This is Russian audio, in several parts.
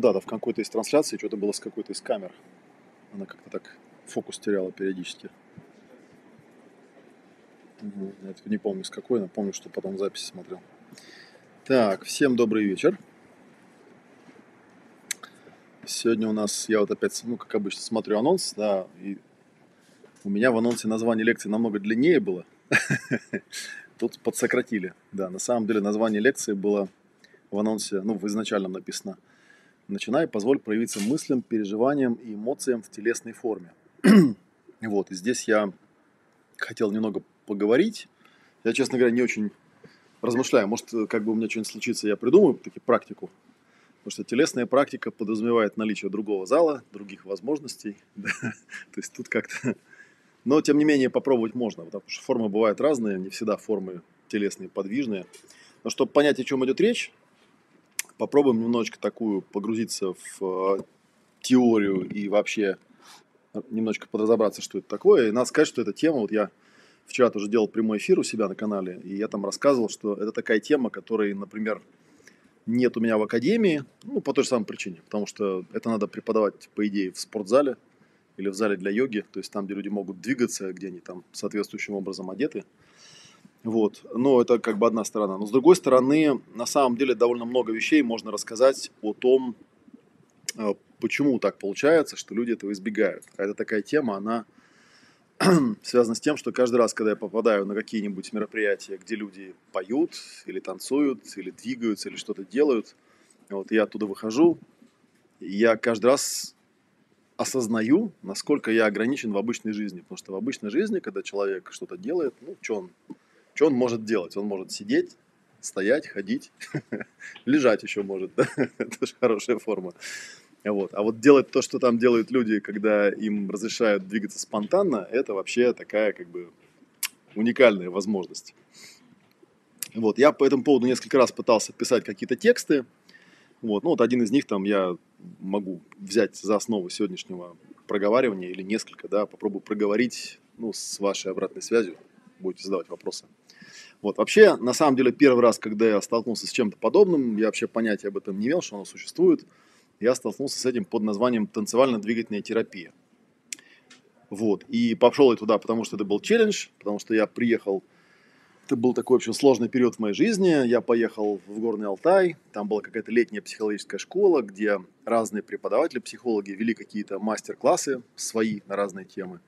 да, да, в какой-то из трансляций что-то было с какой-то из камер. Она как-то так фокус теряла периодически. Я не помню с какой, но помню, что потом записи смотрел. Так, всем добрый вечер. Сегодня у нас, я вот опять, ну, как обычно, смотрю анонс, да, и у меня в анонсе название лекции намного длиннее было. Тут подсократили. Да, на самом деле название лекции было в анонсе, ну, в изначальном написано. Начинай, позволь проявиться мыслям, переживаниям и эмоциям в телесной форме. вот, и здесь я хотел немного поговорить. Я, честно говоря, не очень размышляю. Может, как бы у меня что-нибудь случится, я придумаю таки практику. Потому что телесная практика подразумевает наличие другого зала, других возможностей. То есть тут как-то... Но, тем не менее, попробовать можно, потому что формы бывают разные, не всегда формы телесные подвижные. Но чтобы понять, о чем идет речь, попробуем немножечко такую погрузиться в э, теорию и вообще немножечко подразобраться, что это такое. И надо сказать, что эта тема, вот я вчера тоже делал прямой эфир у себя на канале, и я там рассказывал, что это такая тема, которой, например, нет у меня в академии, ну, по той же самой причине, потому что это надо преподавать, по идее, в спортзале или в зале для йоги, то есть там, где люди могут двигаться, где они там соответствующим образом одеты. Вот. Но это как бы одна сторона. Но с другой стороны, на самом деле довольно много вещей можно рассказать о том, э, почему так получается, что люди этого избегают. А это такая тема, она связана с тем, что каждый раз, когда я попадаю на какие-нибудь мероприятия, где люди поют или танцуют, или двигаются, или что-то делают, вот я оттуда выхожу, я каждый раз осознаю, насколько я ограничен в обычной жизни. Потому что в обычной жизни, когда человек что-то делает, ну, что он что он может делать? Он может сидеть, стоять, ходить, лежать еще может, это же хорошая форма. Вот. А вот делать то, что там делают люди, когда им разрешают двигаться спонтанно, это вообще такая как бы уникальная возможность. Вот. Я по этому поводу несколько раз пытался писать какие-то тексты. Вот. Ну, вот один из них там я могу взять за основу сегодняшнего проговаривания или несколько, да, попробую проговорить ну, с вашей обратной связью, будете задавать вопросы. Вот. Вообще, на самом деле, первый раз, когда я столкнулся с чем-то подобным, я вообще понятия об этом не имел, что оно существует. Я столкнулся с этим под названием танцевально-двигательная терапия. Вот. И пошел я туда, потому что это был челлендж, потому что я приехал это был такой, очень сложный период в моей жизни. Я поехал в Горный Алтай. Там была какая-то летняя психологическая школа, где разные преподаватели, психологи вели какие-то мастер-классы свои на разные темы.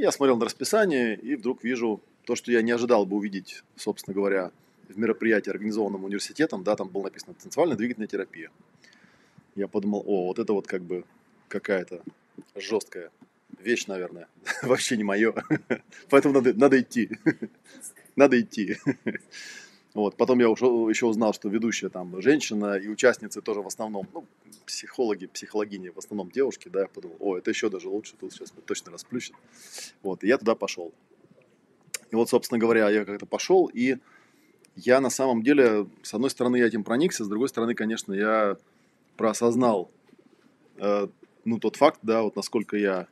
Я смотрел на расписание и вдруг вижу то, что я не ожидал бы увидеть, собственно говоря, в мероприятии, организованном университетом, да, там было написано танцевальная двигательная терапия. Я подумал, о, вот это вот как бы какая-то жесткая вещь, наверное. Вообще не мое. Поэтому надо, надо идти. надо идти. Вот. Потом я ушел, еще узнал, что ведущая там женщина и участницы тоже в основном, ну, психологи, психологини, в основном девушки, да, я подумал, о, это еще даже лучше, тут сейчас точно расплющит. Вот, и я туда пошел. И вот, собственно говоря, я как-то пошел, и я на самом деле, с одной стороны, я этим проникся, с другой стороны, конечно, я проосознал э, ну, тот факт, да, вот насколько я,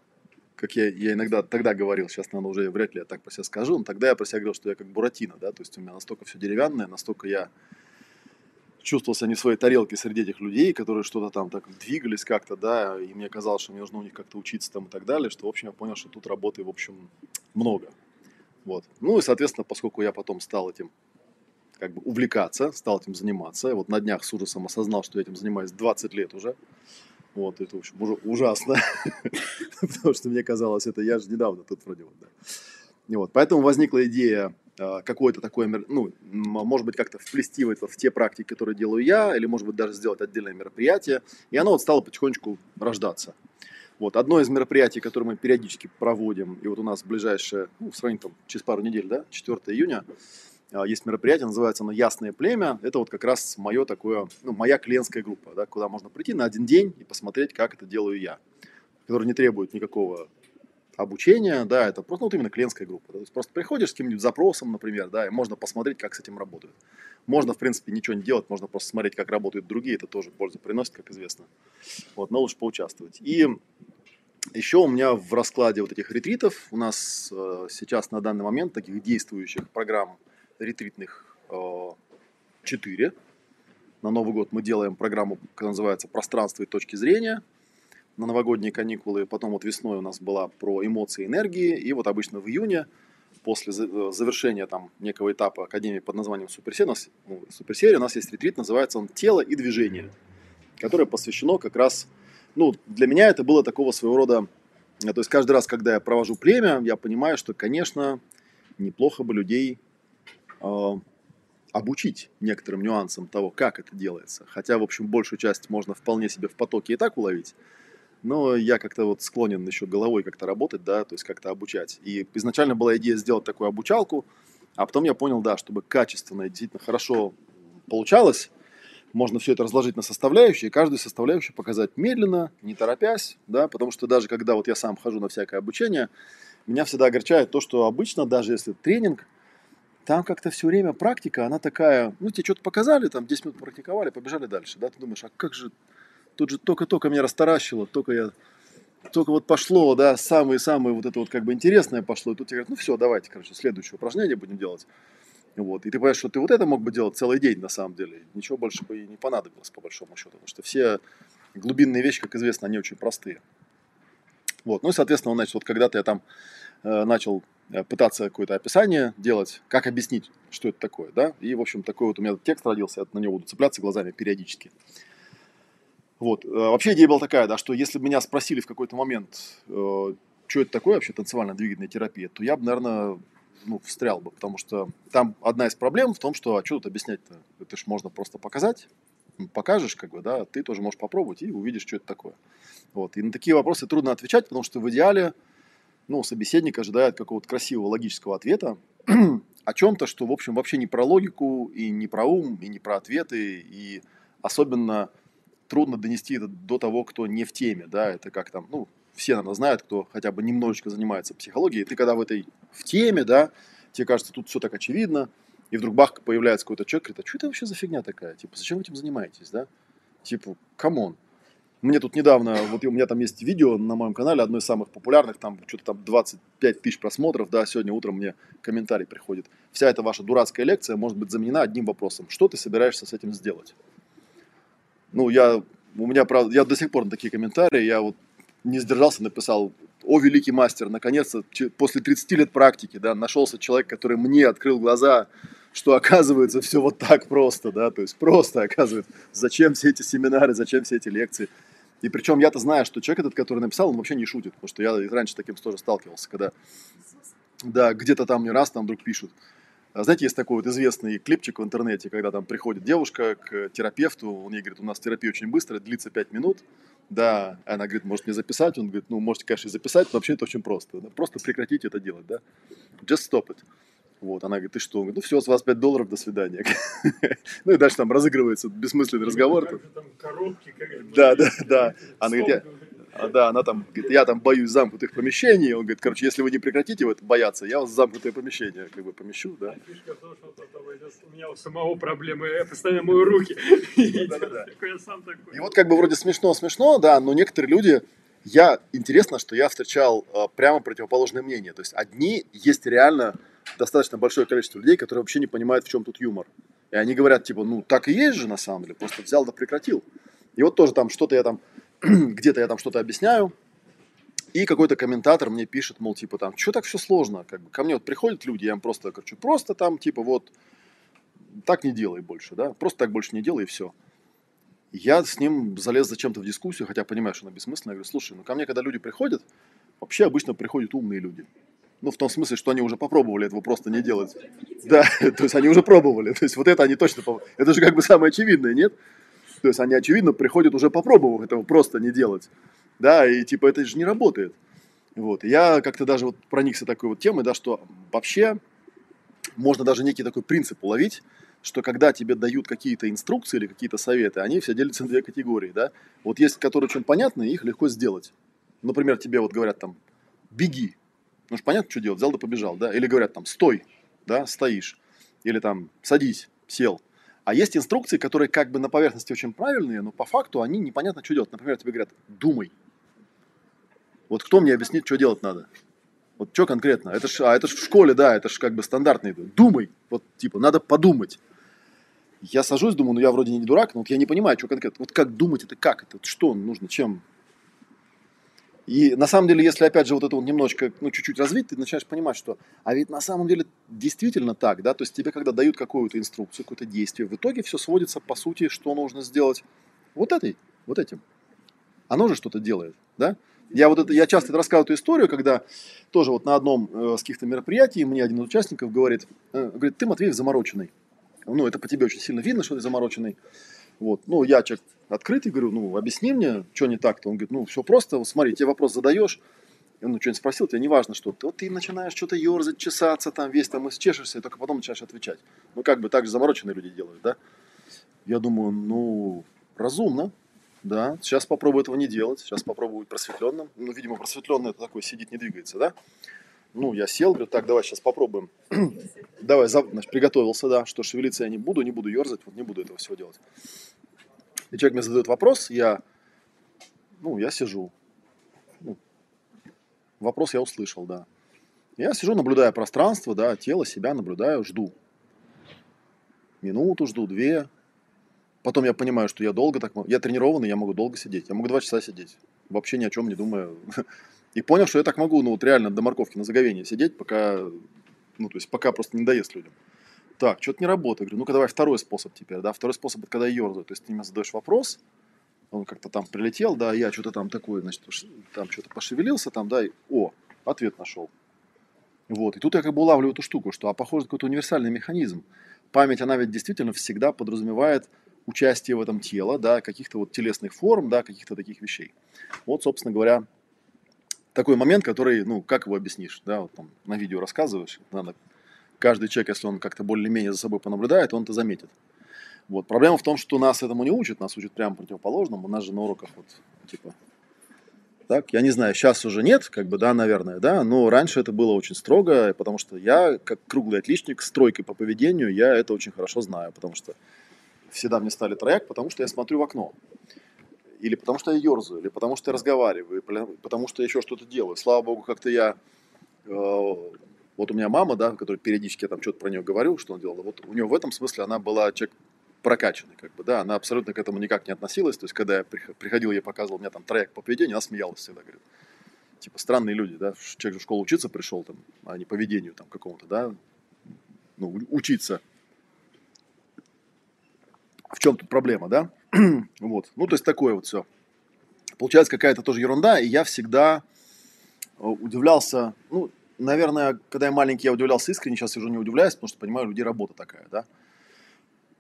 как я, я иногда тогда говорил, сейчас, наверное, уже вряд ли я так про себя скажу, но тогда я про себя говорил, что я как Буратино, да, то есть у меня настолько все деревянное, настолько я чувствовал себя не в своей тарелке среди этих людей, которые что-то там так двигались как-то, да, и мне казалось, что мне нужно у них как-то учиться там и так далее, что, в общем, я понял, что тут работы, в общем, много. Вот. Ну и, соответственно, поскольку я потом стал этим как бы увлекаться, стал этим заниматься. Вот на днях с ужасом осознал, что я этим занимаюсь 20 лет уже. Вот, это, в общем, уже ужасно. Потому что мне казалось, это я же недавно тут вроде вот, да. И вот, поэтому возникла идея а, какое-то такое, ну, может быть, как-то вплести в, это, в те практики, которые делаю я, или, может быть, даже сделать отдельное мероприятие. И оно вот стало потихонечку рождаться. Вот, одно из мероприятий, которое мы периодически проводим, и вот у нас ближайшее, ну, в сравнении там, через пару недель, да, 4 июня, а, есть мероприятие, называется оно «Ясное племя». Это вот как раз мое такое, ну, моя клиентская группа, да, куда можно прийти на один день и посмотреть, как это делаю я, которая не требует никакого обучения, да, это просто ну, вот именно клиентская группа. То есть просто приходишь с каким-нибудь запросом, например, да, и можно посмотреть, как с этим работают. Можно, в принципе, ничего не делать, можно просто смотреть, как работают другие, это тоже пользу приносит, как известно. Вот, но лучше поучаствовать. И еще у меня в раскладе вот этих ретритов, у нас э, сейчас на данный момент таких действующих программ ретритных э, 4. На Новый год мы делаем программу, которая называется «Пространство и точки зрения» на новогодние каникулы. Потом вот весной у нас была про эмоции энергии. И вот обычно в июне, после э, завершения там некого этапа Академии под названием Суперсерия, ну, Суперсерия, у нас есть ретрит, называется он «Тело и движение», которое посвящено как раз, ну, для меня это было такого своего рода, то есть каждый раз, когда я провожу племя, я понимаю, что, конечно, неплохо бы людей э, обучить некоторым нюансам того, как это делается. Хотя, в общем, большую часть можно вполне себе в потоке и так уловить. Но я как-то вот склонен еще головой как-то работать, да, то есть как-то обучать. И изначально была идея сделать такую обучалку, а потом я понял, да, чтобы качественно и действительно хорошо получалось, можно все это разложить на составляющие, и каждую составляющую показать медленно, не торопясь, да, потому что даже когда вот я сам хожу на всякое обучение, меня всегда огорчает то, что обычно, даже если тренинг, там как-то все время практика, она такая, ну, тебе что-то показали, там 10 минут практиковали, побежали дальше, да, ты думаешь, а как же, тут же только-только меня растаращило, только я, только вот пошло, да, самые-самые вот это вот как бы интересное пошло, и тут тебе говорят, ну, все, давайте, короче, следующее упражнение будем делать. Вот. И ты понимаешь, что ты вот это мог бы делать целый день на самом деле. Ничего больше бы и не понадобилось, по большому счету. Потому что все глубинные вещи, как известно, они очень простые. Вот. Ну и, соответственно, значит, вот когда-то я там э, начал э, пытаться какое-то описание делать, как объяснить, что это такое, да, и, в общем, такой вот у меня текст родился, я на него буду цепляться глазами периодически. Вот. Э, вообще идея была такая, да, что если бы меня спросили в какой-то момент, э, что это такое вообще танцевально-двигательная терапия, то я бы, наверное, ну, встрял бы, потому что там одна из проблем в том, что, а что тут объяснять-то? Это ж можно просто показать, покажешь, как бы, да, ты тоже можешь попробовать и увидишь, что это такое. Вот. И на такие вопросы трудно отвечать, потому что в идеале, ну, собеседник ожидает какого-то красивого логического ответа о чем-то, что, в общем, вообще не про логику, и не про ум, и не про ответы, и особенно трудно донести это до того, кто не в теме, да, это как там, ну, все, наверное, знают, кто хотя бы немножечко занимается психологией, ты когда в этой, в теме, да, тебе кажется, тут все так очевидно, и вдруг бах, появляется какой-то человек, говорит, а что это вообще за фигня такая? Типа, зачем вы этим занимаетесь, да? Типа, come on. Мне тут недавно, вот у меня там есть видео на моем канале, одно из самых популярных, там что-то там 25 тысяч просмотров, да, сегодня утром мне комментарий приходит. Вся эта ваша дурацкая лекция может быть заменена одним вопросом. Что ты собираешься с этим сделать? Ну, я, у меня, правда, я до сих пор на такие комментарии, я вот не сдержался, написал, о, великий мастер, наконец-то, после 30 лет практики, да, нашелся человек, который мне открыл глаза, что оказывается все вот так просто, да, то есть просто оказывается, зачем все эти семинары, зачем все эти лекции. И причем я-то знаю, что человек этот, который написал, он вообще не шутит, потому что я раньше таким тоже сталкивался, когда, да, где-то там не раз там вдруг пишут, знаете, есть такой вот известный клипчик в интернете, когда там приходит девушка к терапевту, он ей говорит, у нас терапия очень быстрая, длится 5 минут, да, она говорит, может мне записать? Он говорит, ну, можете, конечно, записать, но вообще это очень просто. Просто прекратите это делать, да. Just stop it. Вот, она говорит, ты что? Он говорит, ну все, с вас 5 долларов, до свидания. ну и дальше там разыгрывается бессмысленный разговор. Да, да, да. Она говорит, а, да, она там говорит, я там боюсь замкнутых помещений. Он говорит, короче, если вы не прекратите вот бояться, я вас в замкнутое помещение как бы помещу, да. Фишка в том, что у меня у самого проблемы, я постоянно мою руки. И вот как бы вроде смешно-смешно, да, но некоторые люди, я, интересно, что я встречал а, прямо противоположное мнение. То есть одни есть реально достаточно большое количество людей, которые вообще не понимают, в чем тут юмор. И они говорят, типа, ну так и есть же на самом деле, просто взял да прекратил. И вот тоже там что-то я там где-то я там что-то объясняю, и какой-то комментатор мне пишет, мол, типа там, что так все сложно, как бы ко мне вот приходят люди, я им просто говорю, просто там, типа вот, так не делай больше, да, просто так больше не делай и все. Я с ним залез зачем-то в дискуссию, хотя понимаю, что она бессмысленная. Я говорю, слушай, ну ко мне, когда люди приходят, вообще обычно приходят умные люди. Ну, в том смысле, что они уже попробовали этого просто не делать. Да, то есть они уже пробовали. То есть вот это они точно. Это же как бы самое очевидное, нет? То есть они, очевидно, приходят уже попробовав этого просто не делать. Да, и типа это же не работает. Вот. я как-то даже вот проникся такой вот темой, да, что вообще можно даже некий такой принцип уловить, что когда тебе дают какие-то инструкции или какие-то советы, они все делятся на две категории, да. Вот есть, которые очень понятны, их легко сделать. Например, тебе вот говорят там, беги. Ну же понятно, что делать, взял да побежал, да. Или говорят там, стой, да, стоишь. Или там, садись, сел. А есть инструкции, которые как бы на поверхности очень правильные, но по факту они непонятно, что делать. Например, тебе говорят, думай. Вот кто мне объяснит, что делать надо? Вот что конкретно? Это ж, а это ж в школе, да, это ж как бы стандартный. Думай. Вот типа, надо подумать. Я сажусь, думаю, ну я вроде не дурак, но вот я не понимаю, что конкретно. Вот как думать это, как это, что нужно, чем? И на самом деле, если опять же вот это вот немножечко, ну чуть-чуть развить, ты начинаешь понимать, что, а ведь на самом деле действительно так, да, то есть тебе когда дают какую-то инструкцию, какое-то действие, в итоге все сводится по сути, что нужно сделать вот этой, вот этим. Оно же что-то делает, да? Я вот это, я часто рассказываю эту историю, когда тоже вот на одном э, с каких-то мероприятий мне один из участников говорит, э, говорит, ты, Матвеев, замороченный. Ну, это по тебе очень сильно видно, что ты замороченный. Вот. Ну, я человек открытый, говорю, ну, объясни мне, что не так-то. Он говорит, ну, все просто, вот смотри, тебе вопрос задаешь, ну, что-нибудь спросил, тебе не важно, что. Вот ты начинаешь что-то ерзать, чесаться, там весь там исчешешься, и только потом начинаешь отвечать. Ну, как бы так же замороченные люди делают, да? Я думаю, ну, разумно, да, сейчас попробую этого не делать, сейчас попробую быть просветленным. Ну, видимо, просветленный это такой сидит, не двигается, да? Ну, я сел, говорю, так, давай сейчас попробуем. давай, значит, приготовился, да, что шевелиться я не буду, не буду ерзать, вот не буду этого всего делать. И человек мне задает вопрос, я, ну, я сижу. Ну, вопрос я услышал, да. Я сижу, наблюдая пространство, да, тело, себя наблюдаю, жду. Минуту жду, две, Потом я понимаю, что я долго так. Я тренированный, я могу долго сидеть. Я могу два часа сидеть. Вообще ни о чем не думая. И понял, что я так могу, ну вот реально до морковки на заговении сидеть, пока, ну то есть пока просто не доест людям. Так, что-то не работает. Говорю, ну-ка давай второй способ теперь, да. Второй способ, это когда я ерзаю. То есть ты мне задаешь вопрос, он как-то там прилетел, да, я что-то там такое, значит, там что-то пошевелился, там, да, и, о, ответ нашел. Вот, и тут я как бы улавливаю эту штуку, что, а похоже, какой-то универсальный механизм. Память, она ведь действительно всегда подразумевает участие в этом тела, да, каких-то вот телесных форм, да, каких-то таких вещей. Вот, собственно говоря, такой момент, который, ну, как его объяснишь, да, вот там на видео рассказываешь, надо, каждый человек, если он как-то более-менее за собой понаблюдает, он это заметит. Вот. Проблема в том, что нас этому не учат, нас учат прямо противоположному. У нас же на уроках вот, типа, так, я не знаю, сейчас уже нет, как бы, да, наверное, да, но раньше это было очень строго, потому что я, как круглый отличник, с тройкой по поведению, я это очень хорошо знаю, потому что всегда мне стали трояк, потому что я смотрю в окно. Или потому что я ерзаю, или потому что я разговариваю, потому что я еще что-то делаю. Слава богу, как-то я... Э, вот у меня мама, да, которая периодически я там что-то про нее говорил, что она делала. Вот у нее в этом смысле она была человек прокачанный, как бы, да, она абсолютно к этому никак не относилась. То есть, когда я приходил, я показывал, у меня там трояк по поведению, она смеялась всегда, говорит. Типа, странные люди, да, человек же в школу учиться пришел, там, а не поведению там какому-то, да, ну, учиться в чем тут проблема, да? вот. Ну, то есть такое вот все. Получается какая-то тоже ерунда, и я всегда э, удивлялся, ну, наверное, когда я маленький, я удивлялся искренне, сейчас я уже не удивляюсь, потому что понимаю, у людей работа такая, да?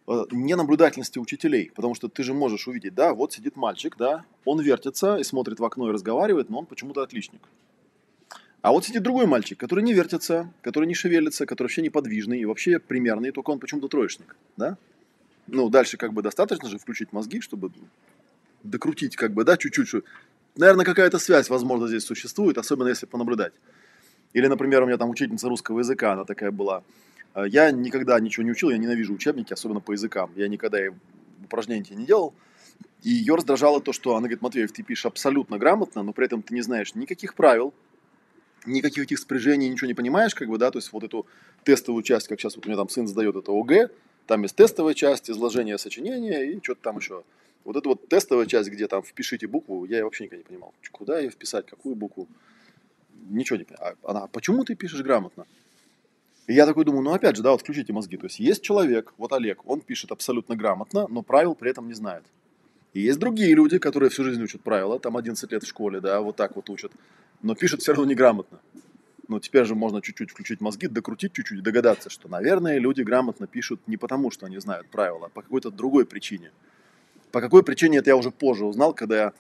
Э, ненаблюдательности учителей, потому что ты же можешь увидеть, да, вот сидит мальчик, да, он вертится и смотрит в окно и разговаривает, но он почему-то отличник. А вот сидит другой мальчик, который не вертится, который не шевелится, который вообще неподвижный и вообще примерный, только он почему-то троечник, да? ну, дальше как бы достаточно же включить мозги, чтобы докрутить как бы, да, чуть-чуть. Наверное, какая-то связь, возможно, здесь существует, особенно если понаблюдать. Или, например, у меня там учительница русского языка, она такая была. «Э, я никогда ничего не учил, я ненавижу учебники, особенно по языкам. Я никогда упражнений не делал. И ее раздражало то, что она говорит, Матвеев, ты пишешь абсолютно грамотно, но при этом ты не знаешь никаких правил, никаких этих спряжений, ничего не понимаешь, как бы, да, то есть вот эту тестовую часть, как сейчас вот у меня там сын сдает это ОГЭ, там есть тестовая часть, изложение сочинения и что-то там еще. Вот эта вот тестовая часть, где там впишите букву, я вообще никогда не понимал. Куда ее вписать, какую букву? Ничего не понимаю. А а почему ты пишешь грамотно? И я такой думаю, ну опять же, да, вот включите мозги. То есть есть человек, вот Олег, он пишет абсолютно грамотно, но правил при этом не знает. И есть другие люди, которые всю жизнь учат правила, там 11 лет в школе, да, вот так вот учат, но пишут все равно неграмотно. Но теперь же можно чуть-чуть включить мозги, докрутить чуть-чуть, догадаться, что, наверное, люди грамотно пишут не потому, что они знают правила, а по какой-то другой причине. По какой причине это я уже позже узнал, когда я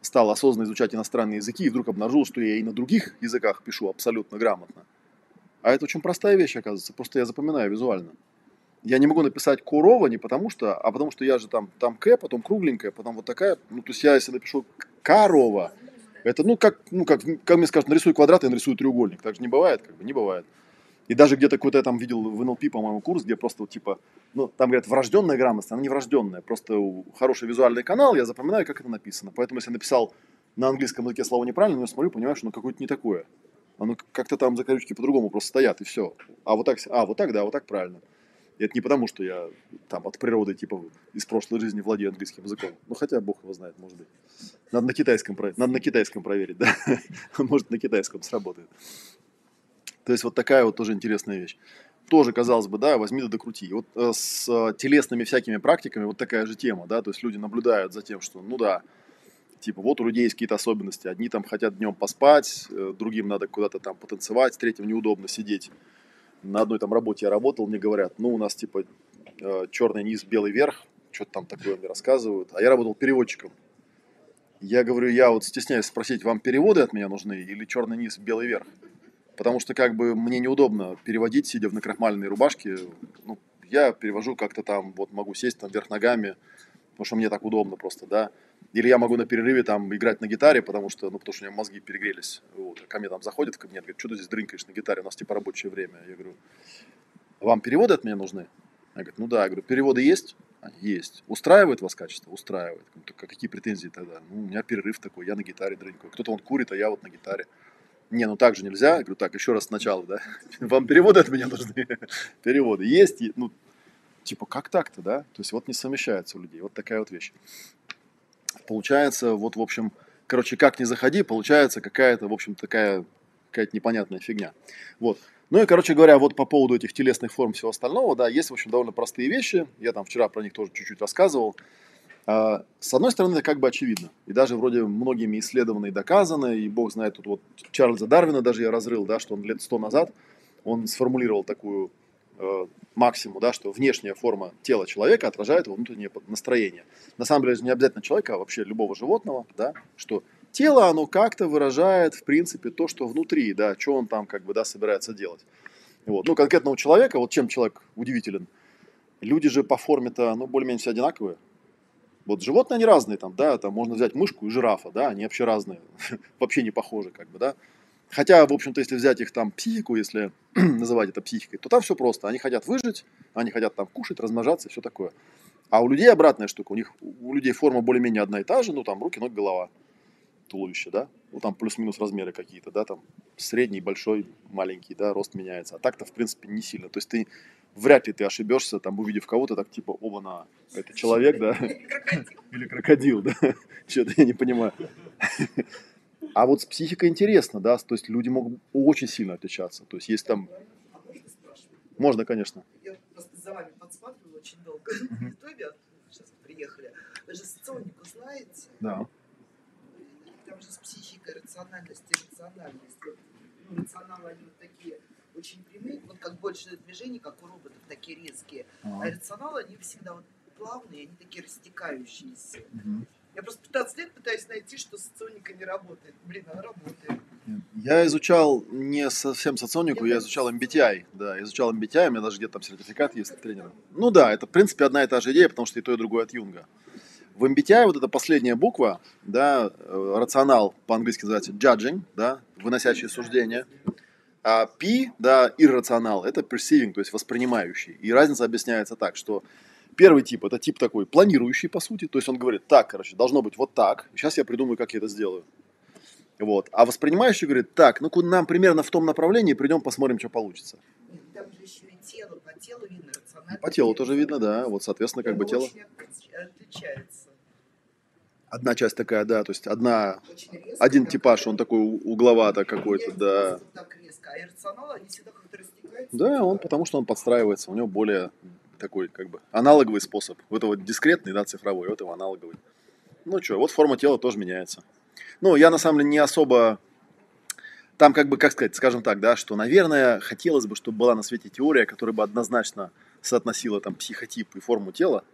стал осознанно изучать иностранные языки и вдруг обнаружил, что я и на других языках пишу абсолютно грамотно. А это очень простая вещь, оказывается, просто я запоминаю визуально. Я не могу написать Курова не потому что, а потому что я же там, там К, потом кругленькая, потом вот такая. Ну, то есть я, если напишу Карова, это, ну, как, ну, как, как мне скажут, нарисуй квадрат, я нарисую треугольник. Так же не бывает, как бы, не бывает. И даже где-то какой-то я там видел в НЛП, по-моему, курс, где просто типа, ну, там говорят, врожденная грамотность, она не врожденная, просто хороший визуальный канал, я запоминаю, как это написано. Поэтому, если я написал на английском языке слово неправильно, я смотрю, понимаю, что оно какое-то не такое. Оно как-то там закорючки по-другому просто стоят, и все. А вот так, а, вот так, да, вот так правильно. И это не потому, что я там от природы, типа, из прошлой жизни владею английским языком. Ну, хотя бог его знает, может быть. Надо на китайском, надо на китайском проверить, да. Может, на китайском сработает. То есть вот такая вот тоже интересная вещь. Тоже, казалось бы, да, возьми да докрути. Вот э, с э, телесными всякими практиками вот такая же тема, да, то есть люди наблюдают за тем, что, ну да, типа вот у людей есть какие-то особенности. Одни там хотят днем поспать, э, другим надо куда-то там потанцевать, третьим неудобно сидеть. На одной там работе я работал, мне говорят, ну у нас типа черный низ, белый верх, что-то там такое мне рассказывают. А я работал переводчиком. Я говорю, я вот стесняюсь спросить, вам переводы от меня нужны или черный низ, белый верх? Потому что как бы мне неудобно переводить, сидя в накрахмаленной рубашке. Ну, я перевожу как-то там, вот могу сесть там вверх ногами, потому что мне так удобно просто, да. Или я могу на перерыве там играть на гитаре, потому что, ну, потому что у меня мозги перегрелись. Вот. Ко мне там заходит в кабинет, говорит, что ты здесь дрынкаешь на гитаре, у нас типа рабочее время. Я говорю, вам переводы от меня нужны? Я говорю, ну да, я говорю, переводы есть? А, есть. Устраивает вас качество? Устраивает. Так, какие претензии тогда? Ну, у меня перерыв такой, я на гитаре дрынкаю. Кто-то он курит, а я вот на гитаре. Не, ну так же нельзя. Я говорю, так, еще раз сначала, да? Вам переводы от меня нужны? переводы есть? Ну, типа, как так-то, да? То есть вот не совмещается у людей. Вот такая вот вещь получается, вот, в общем, короче, как ни заходи, получается какая-то, в общем, такая какая-то непонятная фигня. Вот. Ну и, короче говоря, вот по поводу этих телесных форм и всего остального, да, есть, в общем, довольно простые вещи. Я там вчера про них тоже чуть-чуть рассказывал. А, с одной стороны, это как бы очевидно. И даже вроде многими исследовано и доказано. И бог знает, тут вот Чарльза Дарвина даже я разрыл, да, что он лет сто назад, он сформулировал такую э, максимум, да, что внешняя форма тела человека отражает его внутреннее настроение. На самом деле не обязательно человека, а вообще любого животного, да, что тело, оно как-то выражает, в принципе, то, что внутри, да, что он там, как бы, да, собирается делать. Вот. Ну, конкретно у человека, вот чем человек удивителен, люди же по форме-то, ну, более-менее все одинаковые. Вот животные, они разные там, да, там можно взять мышку и жирафа, да, они вообще разные, вообще не похожи, как бы, да. Хотя, в общем-то, если взять их там психику, если называть это психикой, то там все просто. Они хотят выжить, они хотят там кушать, размножаться и все такое. А у людей обратная штука. У них у людей форма более-менее одна и та же, ну там руки, ноги, голова, туловище, да. Ну там плюс-минус размеры какие-то, да, там средний, большой, маленький, да, рост меняется. А так-то, в принципе, не сильно. То есть ты вряд ли ты ошибешься, там, увидев кого-то, так типа, оба на, это человек, да? Или крокодил, да? Что-то я не понимаю. А вот с психикой интересно, да, то есть люди могут очень сильно отличаться. То есть есть там... Можно, конечно. Я просто за вами подсматривала очень долго в Ютубе, сейчас приехали. Вы же соционику знаете? Да. Там же с психикой, рациональность и рациональность. Ну, рационалы, они вот такие очень прямые, вот как больше движений, как у роботов, такие резкие. А, а рационалы, они всегда вот плавные, они такие растекающиеся. Угу. Я просто 15 лет пытаюсь найти, что соционика не работает. Блин, она работает. Я изучал не совсем соционику, я, я изучал MBTI. Да, изучал MBTI, у меня даже где-то там сертификат есть тренера. Ну да, это в принципе одна и та же идея, потому что и то, и другое от Юнга. В MBTI вот эта последняя буква, да, э, рационал по-английски называется judging, да, выносящий суждение. А P, да, иррационал, это perceiving, то есть воспринимающий. И разница объясняется так, что Первый тип это тип такой планирующий, по сути. То есть он говорит, так, короче, должно быть вот так. Сейчас я придумаю, как я это сделаю. Вот. А воспринимающий говорит, так, ну нам примерно в том направлении, придем, посмотрим, что получится. Там же еще и тело, по телу видно рационально. По телу тоже видно, да. Вот, соответственно, как бы тело. отличается. Одна часть такая, да, то есть одна, резко, один типаж, он такой угловато какой-то, да. Так а иррационал, они всегда как-то растекаются. Да, он потому что он подстраивается, у него более такой как бы аналоговый способ. Вот это вот дискретный, да, цифровой, вот его аналоговый. Ну что, вот форма тела тоже меняется. Ну, я на самом деле не особо... Там как бы, как сказать, скажем так, да, что, наверное, хотелось бы, чтобы была на свете теория, которая бы однозначно соотносила там психотип и форму тела.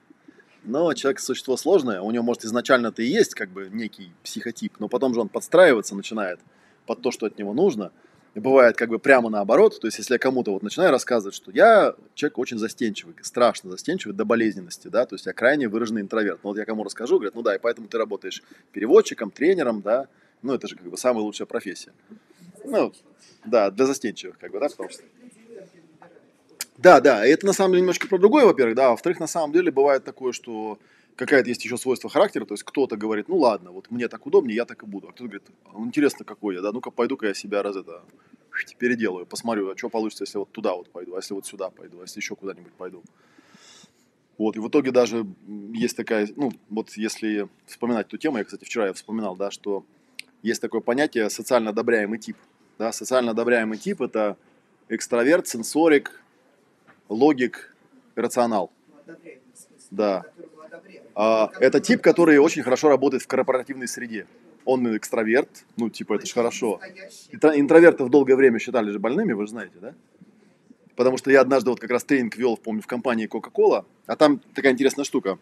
Но человек существо сложное, у него, может, изначально-то и есть как бы некий психотип, но потом же он подстраиваться начинает под то, что от него нужно – бывает как бы прямо наоборот. То есть, если я кому-то вот начинаю рассказывать, что я человек очень застенчивый, страшно застенчивый до болезненности, да, то есть я крайне выраженный интроверт. Но вот я кому расскажу, говорят, ну да, и поэтому ты работаешь переводчиком, тренером, да, ну это же как бы самая лучшая профессия. Ну, да, для застенчивых, как бы, да, потому что... Да, да, это на самом деле немножко про другое, во-первых, да, во-вторых, на самом деле бывает такое, что какая-то есть еще свойство характера, то есть кто-то говорит, ну ладно, вот мне так удобнее, я так и буду. А кто-то говорит, «А, интересно, какой я, да, ну-ка пойду-ка я себя раз это переделаю, посмотрю, а что получится, если вот туда вот пойду, а если вот сюда пойду, а если еще куда-нибудь пойду. Вот, и в итоге даже есть такая, ну, вот если вспоминать эту тему, я, кстати, вчера я вспоминал, да, что есть такое понятие социально одобряемый тип. Да, социально одобряемый тип – это экстраверт, сенсорик, логик, рационал. Ну, Да. А, это тип, который очень хорошо работает в корпоративной среде. Он экстраверт, ну, типа, это же хорошо. Интро- Интровертов долгое время считали же больными, вы же знаете, да? Потому что я однажды вот как раз тренинг вел, помню, в компании Coca-Cola, а там такая интересная штука.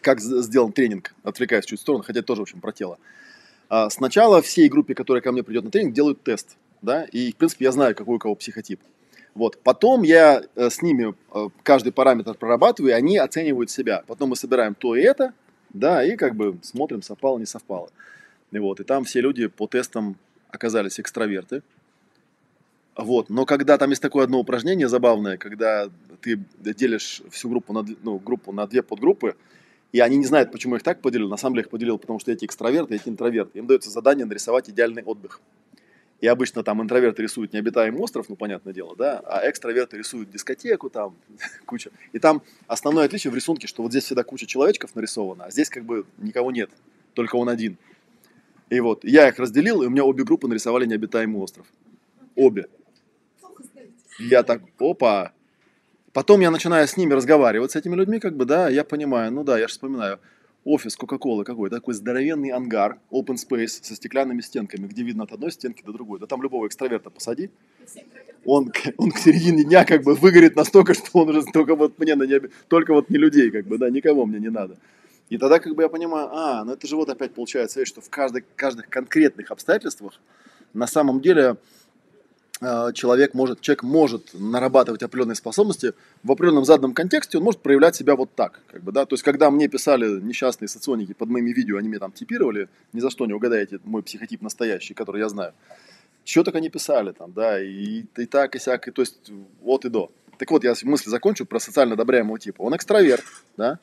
Как сделан тренинг, отвлекаясь чуть в сторону, хотя тоже, в общем, про тело. А, Сначала всей группе, которая ко мне придет на тренинг, делают тест, да, и, в принципе, я знаю, какой у кого психотип. Вот. Потом я э, с ними э, каждый параметр прорабатываю, и они оценивают себя. Потом мы собираем то и это, да, и как бы смотрим, совпало, не совпало. И вот, и там все люди по тестам оказались экстраверты. Вот. Но когда там есть такое одно упражнение забавное, когда ты делишь всю группу на, ну, группу на две подгруппы, и они не знают, почему я их так поделил. На самом деле их поделил, потому что эти экстраверты, эти интроверты. Им дается задание нарисовать идеальный отдых. И обычно там интроверты рисуют необитаемый остров, ну, понятное дело, да, а экстраверты рисуют дискотеку, там, куча. И там основное отличие в рисунке, что вот здесь всегда куча человечков нарисована, а здесь как бы никого нет, только он один. И вот, я их разделил, и у меня обе группы нарисовали необитаемый остров. Обе. Я так, опа. Потом я начинаю с ними разговаривать, с этими людьми, как бы, да, я понимаю, ну да, я же вспоминаю, офис Кока-Колы какой, такой здоровенный ангар, open space со стеклянными стенками, где видно от одной стенки до другой. Да там любого экстраверта посади, он, он к середине дня как бы выгорит настолько, что он уже только вот мне, на необи- только вот не людей, как бы, да, никого мне не надо. И тогда как бы я понимаю, а, ну это же вот опять получается, что в каждой, каждых конкретных обстоятельствах на самом деле человек может, человек может нарабатывать определенные способности в определенном заданном контексте, он может проявлять себя вот так, как бы, да, то есть когда мне писали несчастные соционики под моими видео, они меня там типировали, ни за что не угадаете мой психотип настоящий, который я знаю, что так они писали там, да, и, и так, и сяк, и то есть вот и до. Так вот, я мысль закончу про социально одобряемого типа. Он экстраверт, да,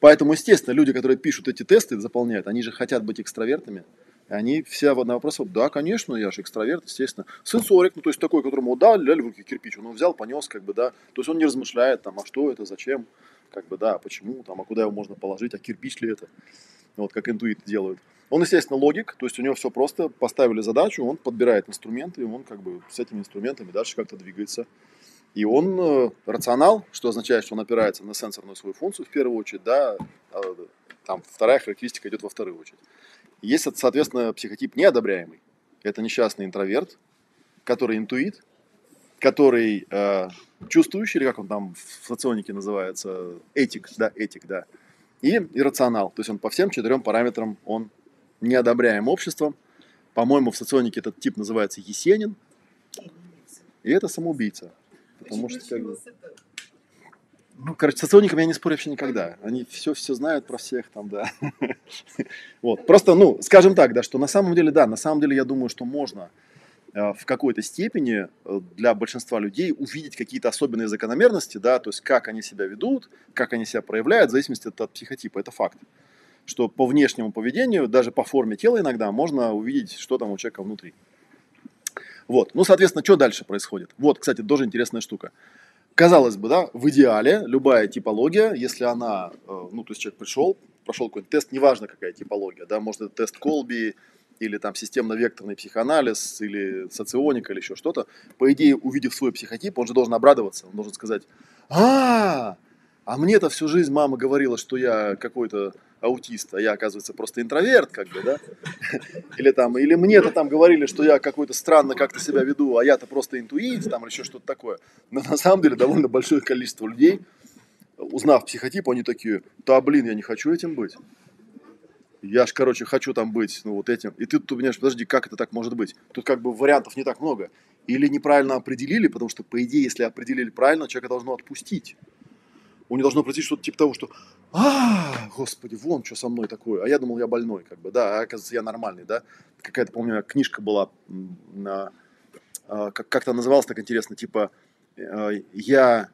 поэтому, естественно, люди, которые пишут эти тесты, заполняют, они же хотят быть экстравертами, и они все на вопрос, да, конечно, я же экстраверт, естественно. Сенсорик, ну, то есть такой, которому, да, дали в руки кирпич, он его взял, понес, как бы, да, то есть он не размышляет, там, а что это, зачем, как бы, да, почему, там, а куда его можно положить, а кирпич ли это, вот, как интуиты делают. Он, естественно, логик, то есть у него все просто, поставили задачу, он подбирает инструменты, и он как бы с этими инструментами дальше как-то двигается. И он э, рационал, что означает, что он опирается на сенсорную свою функцию в первую очередь, да, а, там вторая характеристика идет во вторую очередь. Есть, соответственно, психотип неодобряемый. Это несчастный интроверт, который интуит, который э, чувствующий, или как он там в соционике называется, этик, да, этик, да, и иррационал. То есть он по всем четырем параметрам он неодобряем обществом. По-моему, в соционике этот тип называется Есенин, и это самоубийца. Потому что, как бы, ну, короче, с социониками я не спорю вообще никогда. Они все все знают про всех там, да. Вот. Просто, ну, скажем так, да, что на самом деле, да, на самом деле я думаю, что можно э, в какой-то степени э, для большинства людей увидеть какие-то особенные закономерности, да, то есть как они себя ведут, как они себя проявляют, в зависимости от, от психотипа. Это факт. Что по внешнему поведению, даже по форме тела иногда можно увидеть, что там у человека внутри. Вот. Ну, соответственно, что дальше происходит? Вот, кстати, тоже интересная штука. Казалось бы, да, в идеале любая типология, если она, э, ну, то есть человек пришел, прошел какой-то тест, неважно какая типология, да, может это тест Колби, или там системно-векторный психоанализ, или соционика, или еще что-то, по идее, увидев свой психотип, он же должен обрадоваться, он должен сказать, а, а мне-то всю жизнь мама говорила, что я какой-то аутист, а я, оказывается, просто интроверт, как бы, да? Или там, или мне-то там говорили, что я какой-то странно как-то себя веду, а я-то просто интуит, там, или еще что-то такое. Но на самом деле довольно большое количество людей, узнав психотип, они такие, да, блин, я не хочу этим быть. Я ж, короче, хочу там быть, ну, вот этим. И ты тут понимаешь, подожди, как это так может быть? Тут как бы вариантов не так много. Или неправильно определили, потому что, по идее, если определили правильно, человека должно отпустить. У него должно пройти что-то типа того, что а, господи, вон что со мной такое. А я думал, я больной, как бы, да, а оказывается, я нормальный, да. Какая-то, помню, книжка была, на, а, как- как-то называлась так интересно, типа, э, я,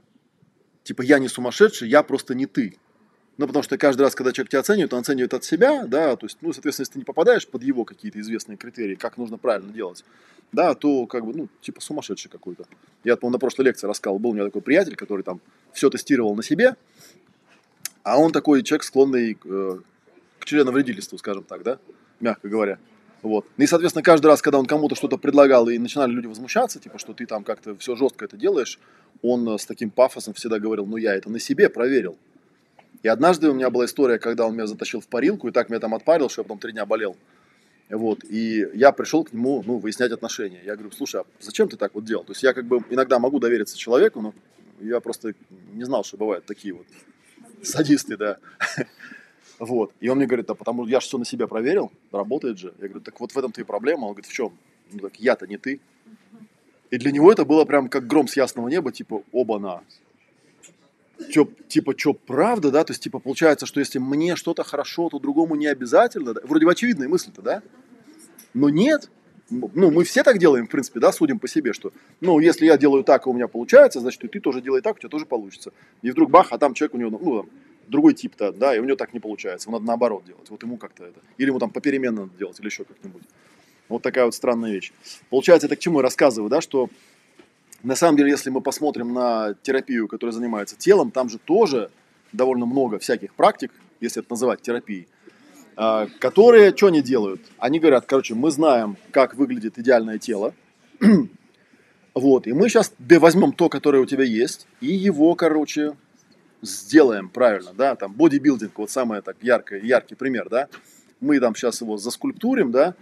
типа, я не сумасшедший, я просто не ты. Ну, потому что каждый раз, когда человек тебя оценивает, он оценивает от себя, да, то есть, ну, соответственно, если ты не попадаешь под его какие-то известные критерии, как нужно правильно делать, да, то, как бы, ну, типа сумасшедший какой-то. Я, по на прошлой лекции рассказывал, был у меня такой приятель, который там все тестировал на себе, а он такой человек, склонный э, к членовредительству, скажем так, да, мягко говоря. Вот. И, соответственно, каждый раз, когда он кому-то что-то предлагал, и начинали люди возмущаться, типа, что ты там как-то все жестко это делаешь, он э, с таким пафосом всегда говорил, ну, я это на себе проверил. И однажды у меня была история, когда он меня затащил в парилку, и так меня там отпарил, что я потом три дня болел. Вот, и я пришел к нему, ну, выяснять отношения. Я говорю, слушай, а зачем ты так вот делал? То есть я как бы иногда могу довериться человеку, но я просто не знал, что бывают такие вот садисты, да. Вот. И он мне говорит, да потому я же все на себя проверил, работает же. Я говорю, так вот в этом-то и проблема. Он говорит, в чем? Ну так я-то не ты. И для него это было прям как гром с ясного неба, типа, оба-на, чё, типа, что, правда, да? То есть, типа, получается, что если мне что-то хорошо, то другому не обязательно. Да? Вроде бы очевидная мысль-то, да? Но нет. Ну, мы все так делаем, в принципе, да, судим по себе, что, ну, если я делаю так, и у меня получается, значит, и ты тоже делай так, у тебя тоже получится. И вдруг бах, а там человек у него, ну, там, другой тип-то, да, и у него так не получается, надо наоборот делать, вот ему как-то это, или ему там попеременно надо делать, или еще как-нибудь. Вот такая вот странная вещь. Получается, это к чему я рассказываю, да, что на самом деле, если мы посмотрим на терапию, которая занимается телом, там же тоже довольно много всяких практик, если это называть терапией, а, которые что они делают? Они говорят, короче, мы знаем, как выглядит идеальное тело, вот, и мы сейчас возьмем то, которое у тебя есть, и его, короче, сделаем правильно, да, там, бодибилдинг, вот самый так яркий, яркий пример, да, мы там сейчас его заскульптурим, да,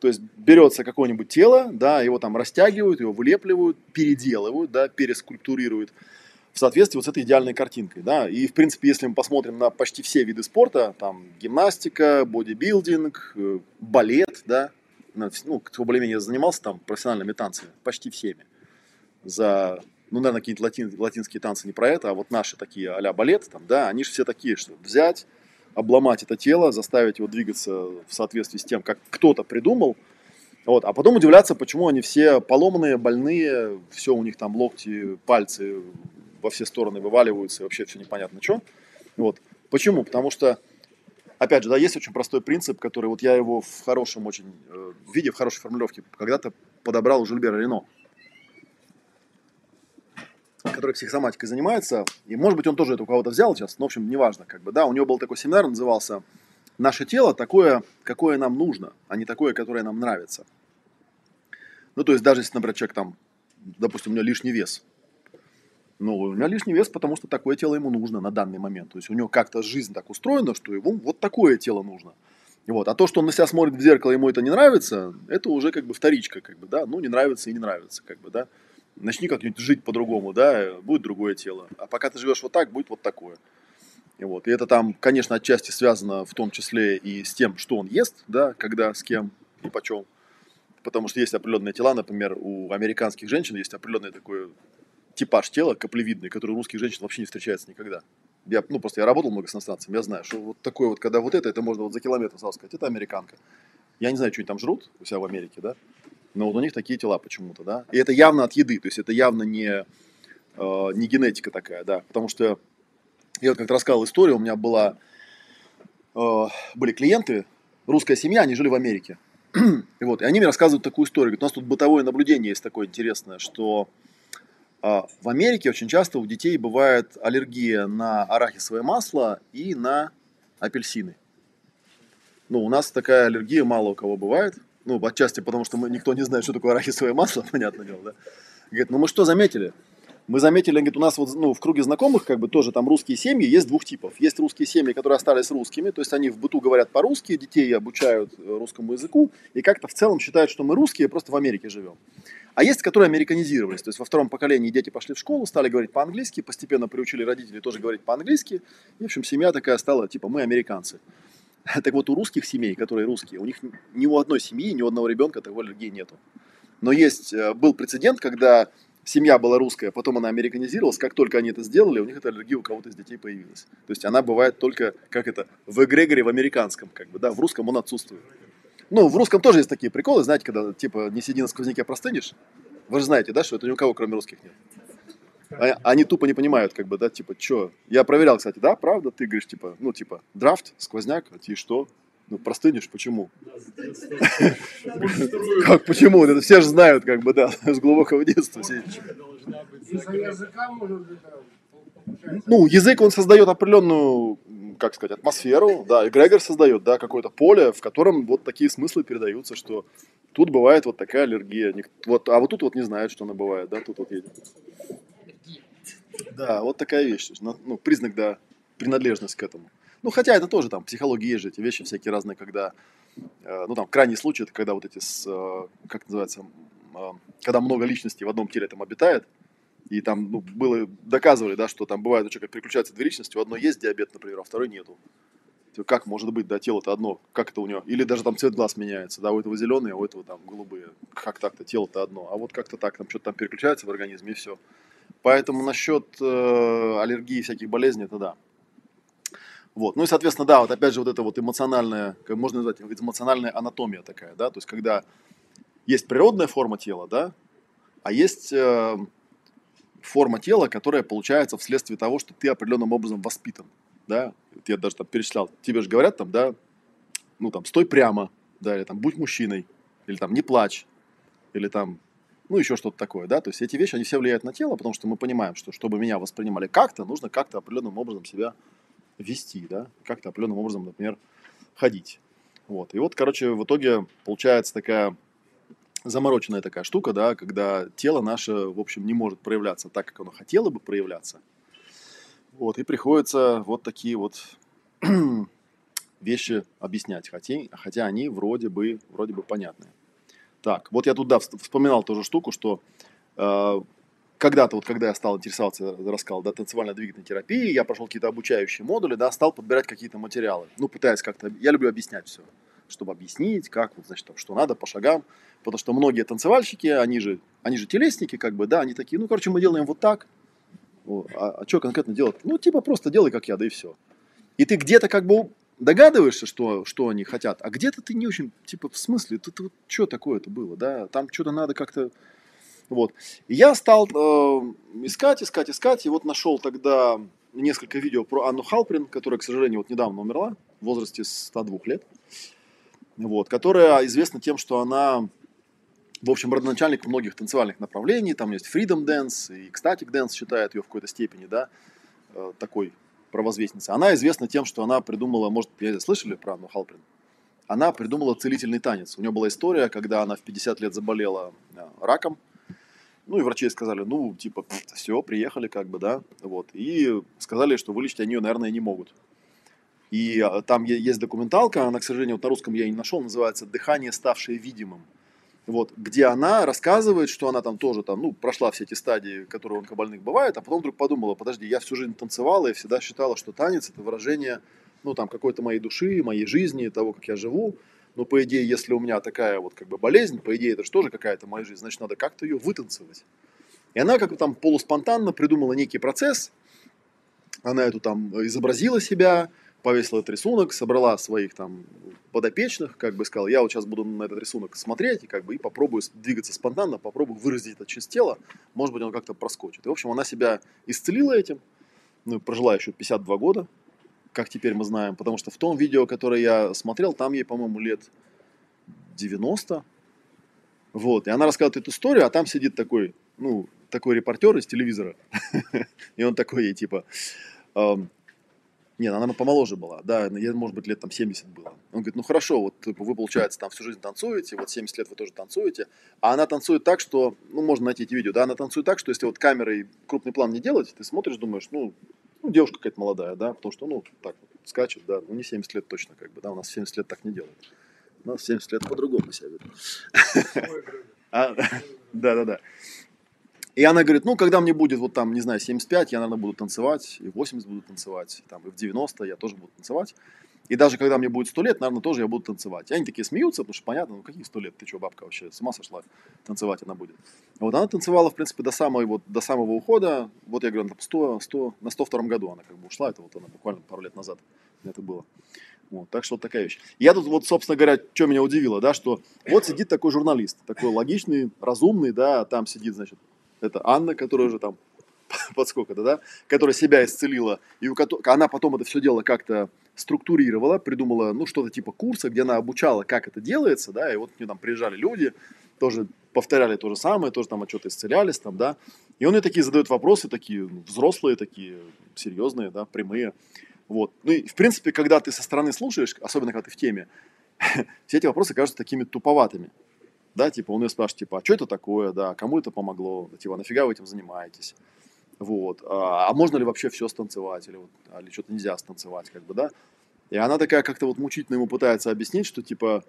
то есть берется какое-нибудь тело, да, его там растягивают, его вылепливают, переделывают, да, перескультурируют в соответствии вот с этой идеальной картинкой, да. И, в принципе, если мы посмотрим на почти все виды спорта, там гимнастика, бодибилдинг, э, балет, да, ну, кто более-менее занимался там профессиональными танцами, почти всеми. За, ну, наверное, какие-то латин, латинские танцы не про это, а вот наши такие а-ля балет, там, да, они же все такие, что взять, обломать это тело, заставить его двигаться в соответствии с тем, как кто-то придумал, вот, а потом удивляться, почему они все поломанные, больные, все у них там локти, пальцы во все стороны вываливаются, и вообще все непонятно что. Вот. Почему? Потому что, опять же, да, есть очень простой принцип, который вот я его в хорошем очень э, виде, в хорошей формулировке когда-то подобрал у Жильбера Рено который психосоматикой занимается, и, может быть, он тоже это у кого-то взял сейчас, но, в общем, неважно, как бы, да, у него был такой семинар, назывался «Наше тело такое, какое нам нужно, а не такое, которое нам нравится». Ну, то есть, даже если, например, человек там, допустим, у него лишний вес, ну, у него лишний вес, потому что такое тело ему нужно на данный момент. То есть у него как-то жизнь так устроена, что ему вот такое тело нужно. Вот. А то, что он на себя смотрит в зеркало, ему это не нравится, это уже как бы вторичка, как бы, да, ну, не нравится и не нравится, как бы, да начни как-нибудь жить по-другому, да, будет другое тело. А пока ты живешь вот так, будет вот такое. И, вот. и это там, конечно, отчасти связано в том числе и с тем, что он ест, да, когда, с кем и почем. Потому что есть определенные тела, например, у американских женщин есть определенный такой типаж тела, каплевидный, который у русских женщин вообще не встречается никогда. Я, ну, просто я работал много с иностранцами, я знаю, что вот такое вот, когда вот это, это можно вот за километр сразу сказать, это американка. Я не знаю, что они там жрут у себя в Америке, да, но вот у них такие тела почему-то, да. И это явно от еды, то есть это явно не, э, не генетика такая, да. Потому что я вот как-то рассказывал историю, у меня была, э, были клиенты, русская семья, они жили в Америке. и вот, и они мне рассказывают такую историю. Говорят, у нас тут бытовое наблюдение есть такое интересное, что э, в Америке очень часто у детей бывает аллергия на арахисовое масло и на апельсины. Ну, у нас такая аллергия мало у кого бывает – ну, отчасти потому, что мы, никто не знает, что такое арахисовое масло, понятное дело, да. Говорит, ну мы что заметили? Мы заметили, говорит, у нас вот ну, в круге знакомых, как бы тоже там русские семьи, есть двух типов. Есть русские семьи, которые остались русскими, то есть они в быту говорят по-русски, детей обучают э, русскому языку, и как-то в целом считают, что мы русские, просто в Америке живем. А есть, которые американизировались, то есть во втором поколении дети пошли в школу, стали говорить по-английски, постепенно приучили родителей тоже говорить по-английски, и, в общем, семья такая стала, типа, мы американцы. Так вот, у русских семей, которые русские, у них ни у одной семьи, ни у одного ребенка такой аллергии нету. Но есть, э, был прецедент, когда семья была русская, потом она американизировалась, как только они это сделали, у них эта аллергия у кого-то из детей появилась. То есть она бывает только, как это, в эгрегоре в американском, как бы, да, в русском он отсутствует. Ну, в русском тоже есть такие приколы, знаете, когда, типа, не сиди на сквозняке, а простынешь. Вы же знаете, да, что это ни у кого, кроме русских, нет. А- они тупо не понимают, как бы, да, типа, что. Я проверял, кстати, да, правда, ты говоришь, типа, ну, типа, драфт, сквозняк, а ты что? Ну, простынешь, почему? Как, почему? Это все же знают, как бы, да, с глубокого детства. Ну, язык, он создает определенную, как сказать, атмосферу, да, эгрегор создает, да, какое-то поле, в котором вот такие смыслы передаются, что тут бывает вот такая аллергия, вот, а вот тут вот не знают, что она бывает, да, тут вот есть. Да, вот такая вещь, ну, признак, да, принадлежность к этому. Ну, хотя это тоже там, психологии есть же эти вещи всякие разные, когда, э, ну, там, крайний случай, это когда вот эти, с, э, как называется, э, когда много личностей в одном теле там обитает, и там, ну, было, доказывали, да, что там бывает у человека переключаются две личности, у одной есть диабет, например, а второй нету. То Как может быть, да, тело-то одно, как это у него? Или даже там цвет глаз меняется, да, у этого зеленые, а у этого там голубые. Как так-то, тело-то одно. А вот как-то так, там что-то там переключается в организме и все. Поэтому насчет э, аллергии всяких болезней, это да. Вот. Ну и, соответственно, да, вот опять же вот это вот эмоциональная, как можно назвать, эмоциональная анатомия такая, да, то есть когда есть природная форма тела, да, а есть э, форма тела, которая получается вследствие того, что ты определенным образом воспитан, да, я даже там перечислял, тебе же говорят там, да, ну там, стой прямо, да, или там, будь мужчиной, или там, не плачь, или там, ну еще что-то такое, да, то есть эти вещи, они все влияют на тело, потому что мы понимаем, что чтобы меня воспринимали как-то, нужно как-то определенным образом себя вести, да, как-то определенным образом, например, ходить. Вот. И вот, короче, в итоге получается такая замороченная такая штука, да, когда тело наше, в общем, не может проявляться так, как оно хотело бы проявляться. Вот, и приходится вот такие вот вещи объяснять, хотя, хотя они вроде бы, вроде бы понятные. Так, вот я туда вспоминал тоже штуку, что э, когда-то, вот когда я стал интересоваться, рассказал, да, танцевальной двигательной терапией, я прошел какие-то обучающие модули, да, стал подбирать какие-то материалы. Ну, пытаясь как-то, я люблю объяснять все, чтобы объяснить, как, вот, значит, там, что надо по шагам, потому что многие танцевальщики, они же, они же телесники, как бы, да, они такие, ну, короче, мы делаем вот так, а, а что конкретно делать? Ну, типа, просто делай, как я, да и все. И ты где-то как бы догадываешься, что, что они хотят, а где-то ты не очень, типа, в смысле, тут вот что такое-то было, да, там что-то надо как-то, вот. И я стал э, искать, искать, искать, и вот нашел тогда несколько видео про Анну Халприн, которая, к сожалению, вот недавно умерла, в возрасте 102 лет, вот, которая известна тем, что она, в общем, родоначальник многих танцевальных направлений, там есть Freedom Dance, и Ecstatic Dance считает ее в какой-то степени, да, э, такой провозвестница. Она известна тем, что она придумала, может, слышали про Анну Халприн? Она придумала целительный танец. У нее была история, когда она в 50 лет заболела э, раком, ну и врачи сказали, ну, типа, все, приехали, как бы, да, вот. И сказали, что вылечить они ее, наверное, не могут. И а, там есть документалка, она, к сожалению, вот на русском я не нашел, называется «Дыхание, ставшее видимым». Вот, где она рассказывает, что она там тоже там, ну, прошла все эти стадии, которые у онкобольных бывают, а потом вдруг подумала, подожди, я всю жизнь танцевала и всегда считала, что танец это выражение, ну, там, какой-то моей души, моей жизни, того, как я живу. Но, по идее, если у меня такая вот как бы болезнь, по идее, это же тоже какая-то моя жизнь, значит, надо как-то ее вытанцевать. И она как бы там полуспонтанно придумала некий процесс, она эту там изобразила себя, повесила этот рисунок, собрала своих там подопечных, как бы сказала, я вот сейчас буду на этот рисунок смотреть и как бы и попробую двигаться спонтанно, попробую выразить это через тело, может быть, он как-то проскочит. И, в общем, она себя исцелила этим, ну, прожила еще 52 года, как теперь мы знаем, потому что в том видео, которое я смотрел, там ей, по-моему, лет 90, вот, и она рассказывает эту историю, а там сидит такой, ну, такой репортер из телевизора, и он такой ей, типа, нет, она помоложе была, да, ей, может быть, лет там 70 было. Он говорит, ну хорошо, вот типа, вы, получается, там всю жизнь танцуете, вот 70 лет вы тоже танцуете, а она танцует так, что, ну, можно найти эти видео, да, она танцует так, что если вот камерой крупный план не делать, ты смотришь, думаешь, ну, ну девушка какая-то молодая, да, потому что, ну, так вот, скачет, да, ну, не 70 лет точно, как бы, да, у нас 70 лет так не делают. У нас 70 лет по-другому себя ведут. Ой, И она говорит, ну, когда мне будет, вот там, не знаю, 75, я, наверное, буду танцевать, и в 80 буду танцевать, там, и в 90 я тоже буду танцевать. И даже когда мне будет 100 лет, наверное, тоже я буду танцевать. И они такие смеются, потому что понятно, ну, каких 100 лет, ты что, бабка вообще, с ума сошла, танцевать она будет. Вот она танцевала, в принципе, до самого, вот, до самого ухода, вот я говорю, на 100, 100, на 102 году она как бы ушла, это вот она буквально пару лет назад это было. Вот, так что вот такая вещь. Я тут вот, собственно говоря, что меня удивило, да, что вот сидит такой журналист, такой логичный, разумный, да, там сидит, значит, это Анна, которая уже там подскока, да, да, которая себя исцелила, и у которой, она потом это все дело как-то структурировала, придумала, ну, что-то типа курса, где она обучала, как это делается, да, и вот к ней там приезжали люди, тоже повторяли то же самое, тоже там что-то исцелялись там, да, и он ей такие задает вопросы, такие ну, взрослые, такие серьезные, да, прямые, вот. Ну и, в принципе, когда ты со стороны слушаешь, особенно когда ты в теме, все эти вопросы кажутся такими туповатыми, да, типа он ее спрашивает, типа, а что это такое, да, кому это помогло, типа, нафига вы этим занимаетесь, вот, а, а можно ли вообще все станцевать, или, вот, а, или что-то нельзя станцевать, как бы, да, и она такая как-то вот мучительно ему пытается объяснить, что, типа,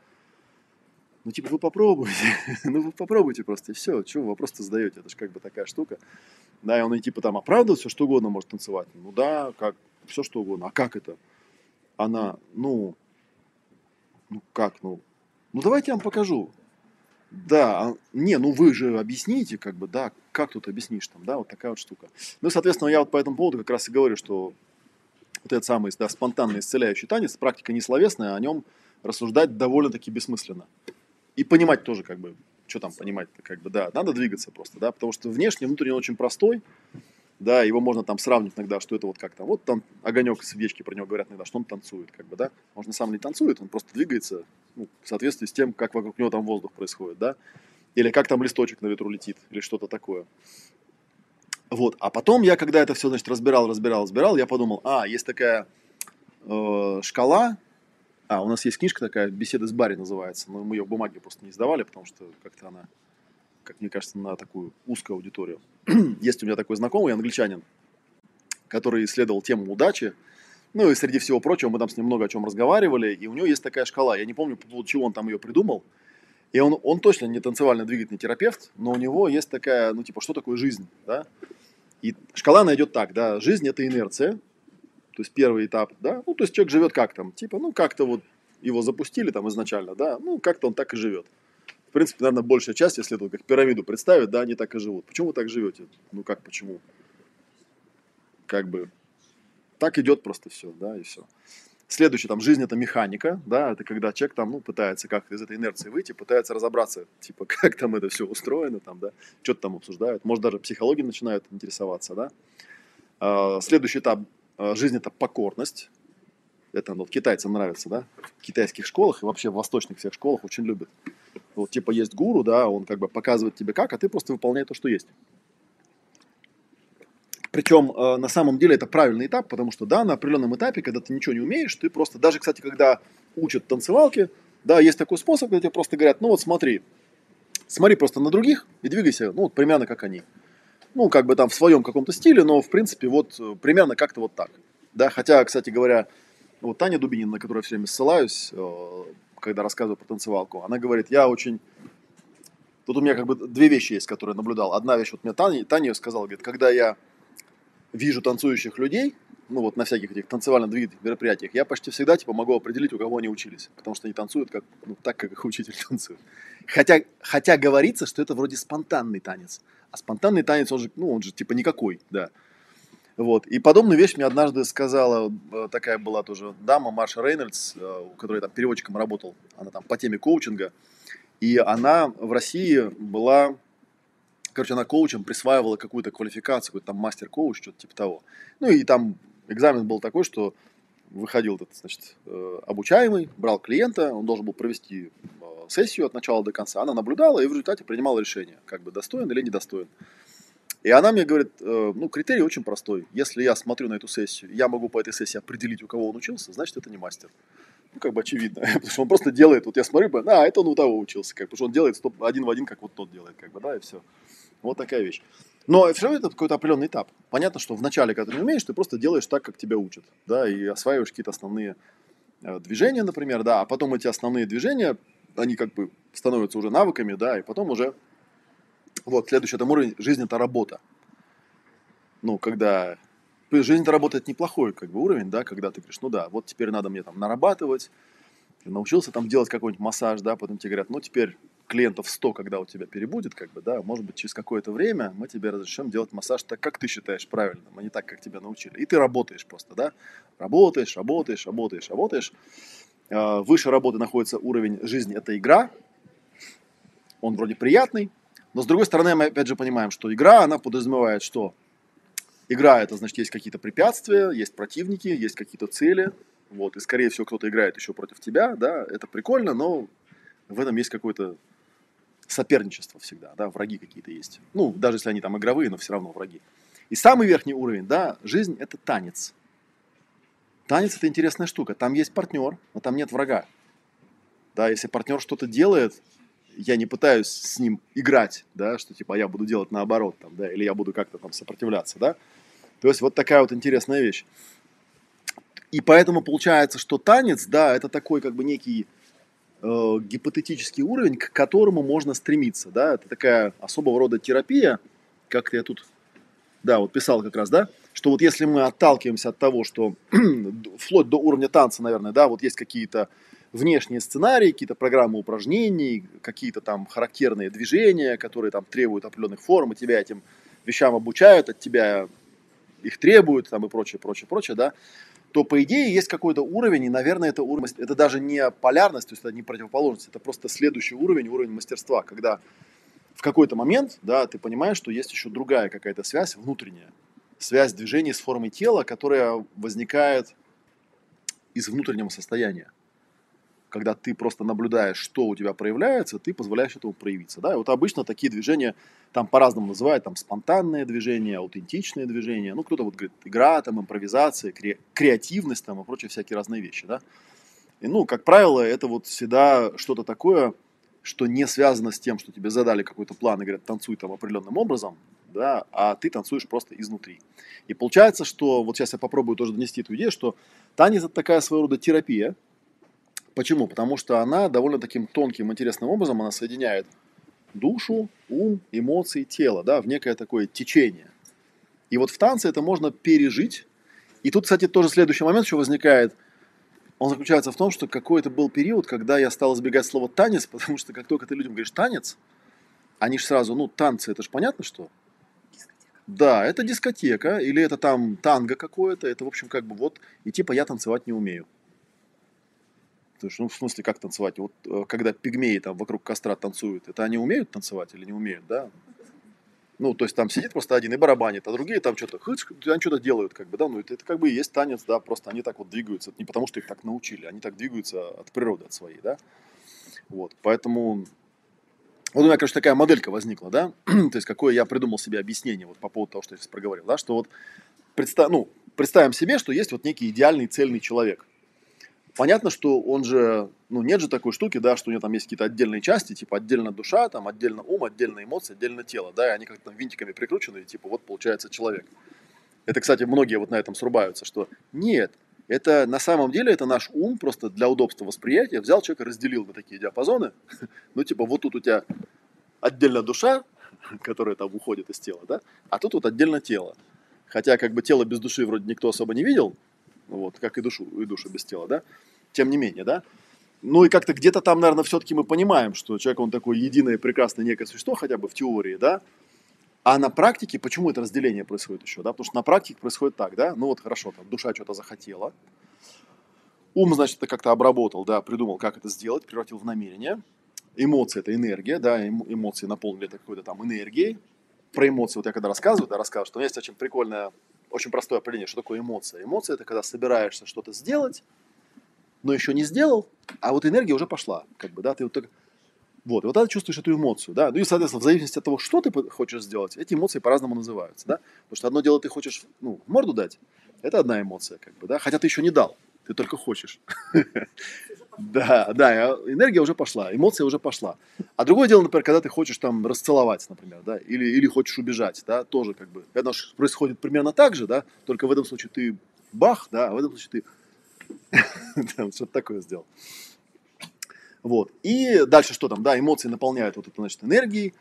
ну, типа, вы попробуйте, ну, вы попробуйте просто, и все, что вы вопрос-то задаете, это же как бы такая штука, да, и он и типа там оправдывает все, что угодно может танцевать, ну, да, как, все что угодно, а как это? Она, ну, ну, как, ну, ну, давайте я вам покажу, да, а, не, ну вы же объясните, как бы, да, как тут объяснишь там, да, вот такая вот штука. Ну, соответственно, я вот по этому поводу как раз и говорю, что вот этот самый, да, спонтанный исцеляющий танец, практика не словесная, о нем рассуждать довольно-таки бессмысленно. И понимать тоже, как бы, что там понимать как бы, да, надо двигаться просто, да, потому что внешне, внутренне очень простой, да, его можно там сравнить иногда, что это вот как там, вот там огонек свечки про него говорят иногда, что он танцует, как бы, да, может на самом деле танцует, он просто двигается ну, в соответствии с тем, как вокруг него там воздух происходит, да, или как там листочек на ветру летит, или что-то такое. Вот, а потом я, когда это все, значит, разбирал, разбирал, разбирал, я подумал, а, есть такая э, шкала, а, у нас есть книжка такая, «Беседы с Барри» называется, но мы ее в бумаге просто не издавали, потому что как-то она как мне кажется, на такую узкую аудиторию. Есть у меня такой знакомый англичанин, который исследовал тему удачи. Ну и среди всего прочего мы там с ним много о чем разговаривали, и у него есть такая шкала. Я не помню, по поводу чего он там ее придумал. И он, он точно не танцевально-двигательный терапевт, но у него есть такая, ну типа, что такое жизнь, да? И шкала она идет так, да, жизнь это инерция, то есть первый этап, да, ну то есть человек живет как там, типа, ну как-то вот его запустили там изначально, да, ну как-то он так и живет в принципе, наверное, большая часть, если это как пирамиду представить, да, они так и живут. Почему вы так живете? Ну как, почему? Как бы так идет просто все, да, и все. Следующее, там, жизнь это механика, да, это когда человек там, ну, пытается как-то из этой инерции выйти, пытается разобраться, типа, как там это все устроено, там, да, что-то там обсуждают, может, даже психологией начинают интересоваться, да. А, следующий этап а, жизни это покорность, это ну, китайцам нравится, да, в китайских школах и вообще в восточных всех школах очень любят вот типа есть гуру, да, он как бы показывает тебе как, а ты просто выполняй то, что есть. Причем э, на самом деле это правильный этап, потому что, да, на определенном этапе, когда ты ничего не умеешь, ты просто, даже, кстати, когда учат танцевалки, да, есть такой способ, когда тебе просто говорят, ну вот смотри, смотри просто на других и двигайся, ну вот примерно как они. Ну, как бы там в своем каком-то стиле, но в принципе вот э, примерно как-то вот так. Да, хотя, кстати говоря, вот Таня Дубинина, на которую я все время ссылаюсь, э, когда рассказываю про танцевалку, она говорит, я очень... Тут у меня как бы две вещи есть, которые я наблюдал. Одна вещь, вот мне Таня, Таня сказала, говорит, когда я вижу танцующих людей, ну вот на всяких этих танцевально-двигательных мероприятиях, я почти всегда типа могу определить, у кого они учились, потому что они танцуют как, ну, так, как их учитель танцует. Хотя, хотя говорится, что это вроде спонтанный танец, а спонтанный танец, он же, ну, он же типа никакой, да. Вот. И подобную вещь мне однажды сказала, э, такая была тоже дама, Марша Рейнольдс, э, у которой там переводчиком работал, она там по теме коучинга, и она в России была, короче, она коучем присваивала какую-то квалификацию, какой-то там мастер-коуч, что-то типа того. Ну и там экзамен был такой, что выходил этот, значит, э, обучаемый, брал клиента, он должен был провести сессию от начала до конца, она наблюдала и в результате принимала решение, как бы достоин или недостоин. И она мне говорит, э, ну, критерий очень простой. Если я смотрю на эту сессию, я могу по этой сессии определить, у кого он учился, значит, это не мастер. Ну, как бы очевидно. Потому что он просто делает, вот я смотрю, а, это он у того учился, как, потому что он делает стоп, один в один, как вот тот делает, как бы, да, и все. Вот такая вещь. Но все равно это какой-то определенный этап. Понятно, что в начале, когда ты не умеешь, ты просто делаешь так, как тебя учат, да, и осваиваешь какие-то основные э, движения, например, да, а потом эти основные движения, они как бы становятся уже навыками, да, и потом уже вот, следующий там уровень, жизнь это работа. Ну, когда жизнь это работает неплохой как бы уровень, да, когда ты говоришь, ну да, вот теперь надо мне там нарабатывать, ты научился там делать какой-нибудь массаж, да, потом тебе говорят, ну теперь клиентов 100, когда у тебя перебудет, как бы, да, может быть, через какое-то время мы тебе разрешим делать массаж так, как ты считаешь правильным, а не так, как тебя научили. И ты работаешь просто, да, работаешь, работаешь, работаешь, работаешь. А, выше работы находится уровень жизни, это игра, он вроде приятный, но с другой стороны, мы опять же понимаем, что игра, она подразумевает что? Игра это значит, есть какие-то препятствия, есть противники, есть какие-то цели. Вот, и скорее всего кто-то играет еще против тебя, да, это прикольно, но в этом есть какое-то соперничество всегда, да, враги какие-то есть. Ну, даже если они там игровые, но все равно враги. И самый верхний уровень, да, жизнь это танец. Танец это интересная штука. Там есть партнер, но там нет врага. Да, если партнер что-то делает, я не пытаюсь с ним играть, да, что типа я буду делать наоборот, там, да, или я буду как-то там сопротивляться, да. То есть вот такая вот интересная вещь. И поэтому получается, что танец, да, это такой как бы некий э, гипотетический уровень, к которому можно стремиться, да, это такая особого рода терапия, как я тут, да, вот писал как раз, да, что вот если мы отталкиваемся от того, что вплоть до уровня танца, наверное, да, вот есть какие-то внешние сценарии, какие-то программы упражнений, какие-то там характерные движения, которые там требуют определенных форм, и тебя этим вещам обучают, от тебя их требуют, там и прочее, прочее, прочее, да, то по идее есть какой-то уровень, и, наверное, это уровень, это даже не полярность, то есть это не противоположность, это просто следующий уровень, уровень мастерства, когда в какой-то момент, да, ты понимаешь, что есть еще другая какая-то связь внутренняя, связь движений с формой тела, которая возникает из внутреннего состояния когда ты просто наблюдаешь, что у тебя проявляется, ты позволяешь этому проявиться. Да? И вот обычно такие движения там по-разному называют, там спонтанные движения, аутентичные движения, ну кто-то вот говорит игра, там импровизация, кре- креативность там и прочие всякие разные вещи, да. И, ну, как правило, это вот всегда что-то такое, что не связано с тем, что тебе задали какой-то план и говорят, танцуй там определенным образом, да, а ты танцуешь просто изнутри. И получается, что, вот сейчас я попробую тоже донести эту идею, что танец это такая своего рода терапия, Почему? Потому что она довольно таким тонким, интересным образом она соединяет душу, ум, эмоции, тело, да, в некое такое течение. И вот в танце это можно пережить. И тут, кстати, тоже следующий момент еще возникает. Он заключается в том, что какой-то был период, когда я стал избегать слова танец, потому что как только ты людям говоришь танец, они же сразу, ну, танцы, это же понятно, что? Да, это дискотека, или это там танго какое-то, это, в общем, как бы вот, и типа я танцевать не умею. То есть, ну, в смысле, как танцевать? Вот э, когда пигмеи там вокруг костра танцуют, это они умеют танцевать или не умеют, да? Ну, то есть там сидит просто один и барабанит, а другие там что-то, они что-то делают, как бы, да, ну, это, это как бы и есть танец, да, просто они так вот двигаются, не потому что их так научили, они так двигаются от природы, от своей, да. Вот, поэтому вот у меня, конечно, такая моделька возникла, да, то есть какое я придумал себе объяснение вот по поводу того, что я сейчас проговорил, да, что вот представь, ну, представим себе, что есть вот некий идеальный цельный человек, Понятно, что он же, ну нет же такой штуки, да, что у него там есть какие-то отдельные части, типа отдельно душа, там отдельно ум, отдельно эмоции, отдельно тело, да, и они как-то там винтиками прикручены, и типа вот получается человек. Это, кстати, многие вот на этом срубаются, что нет, это на самом деле это наш ум просто для удобства восприятия взял человека, разделил на такие диапазоны. Ну, типа, вот тут у тебя отдельно душа, которая там уходит из тела, да, а тут вот отдельно тело. Хотя как бы тело без души вроде никто особо не видел, вот, как и душу, и душу без тела, да, тем не менее, да. Ну и как-то где-то там, наверное, все-таки мы понимаем, что человек, он такое единое, прекрасное некое существо, хотя бы в теории, да, а на практике, почему это разделение происходит еще, да, потому что на практике происходит так, да, ну вот хорошо, там душа что-то захотела, ум, значит, это как-то обработал, да, придумал, как это сделать, превратил в намерение, эмоции это энергия, да, эмоции наполнили это какой-то там энергией, про эмоции вот я когда рассказываю, да, рассказываю, что у меня есть очень прикольная очень простое определение, что такое эмоция. Эмоция – это когда собираешься что-то сделать, но еще не сделал, а вот энергия уже пошла, как бы, да, ты вот так, вот, и вот тогда чувствуешь эту эмоцию, да, ну и, соответственно, в зависимости от того, что ты хочешь сделать, эти эмоции по-разному называются, да, потому что одно дело ты хочешь, ну, морду дать, это одна эмоция, как бы, да, хотя ты еще не дал, ты только хочешь. Да, да, энергия уже пошла, эмоция уже пошла. А другое дело, например, когда ты хочешь там расцеловать, например, да, или, или хочешь убежать, да, тоже как бы, это происходит примерно так же, да, только в этом случае ты бах, да, а в этом случае ты что-то такое сделал. Вот. И дальше что там, да, эмоции наполняют вот это, значит, энергией,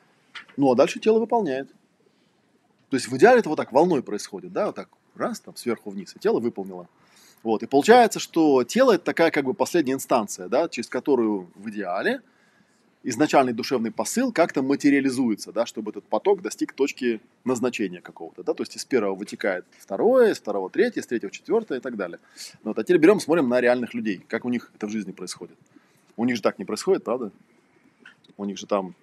ну, а дальше тело выполняет. То есть в идеале это вот так волной происходит, да, вот так, раз, там, сверху вниз, и тело выполнило. Вот. И получается, что тело это такая как бы последняя инстанция, да, через которую в идеале изначальный душевный посыл как-то материализуется, да, чтобы этот поток достиг точки назначения какого-то. Да, то есть из первого вытекает второе, из второго третье, из третьего четвертое и так далее. Вот, а теперь берем, смотрим на реальных людей, как у них это в жизни происходит. У них же так не происходит, правда? У них же там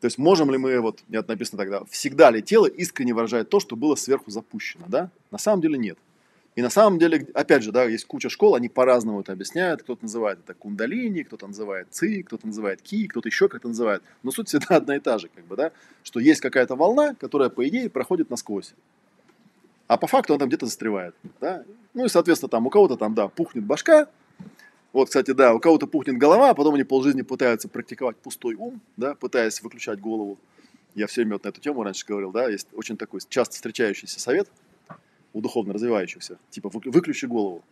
То есть можем ли мы, вот нет, написано тогда, всегда ли тело искренне выражает то, что было сверху запущено, да? На самом деле нет. И на самом деле, опять же, да, есть куча школ, они по-разному это объясняют. Кто-то называет это кундалини, кто-то называет ци, кто-то называет ки, кто-то еще как-то называет. Но суть всегда одна и та же, как бы, да, что есть какая-то волна, которая, по идее, проходит насквозь. А по факту она там где-то застревает, да. Ну и, соответственно, там у кого-то там, да, пухнет башка, вот, кстати, да, у кого-то пухнет голова, а потом они полжизни пытаются практиковать пустой ум, да, пытаясь выключать голову. Я все время вот на эту тему раньше говорил, да, есть очень такой часто встречающийся совет – у духовно развивающихся. Типа, выключи голову.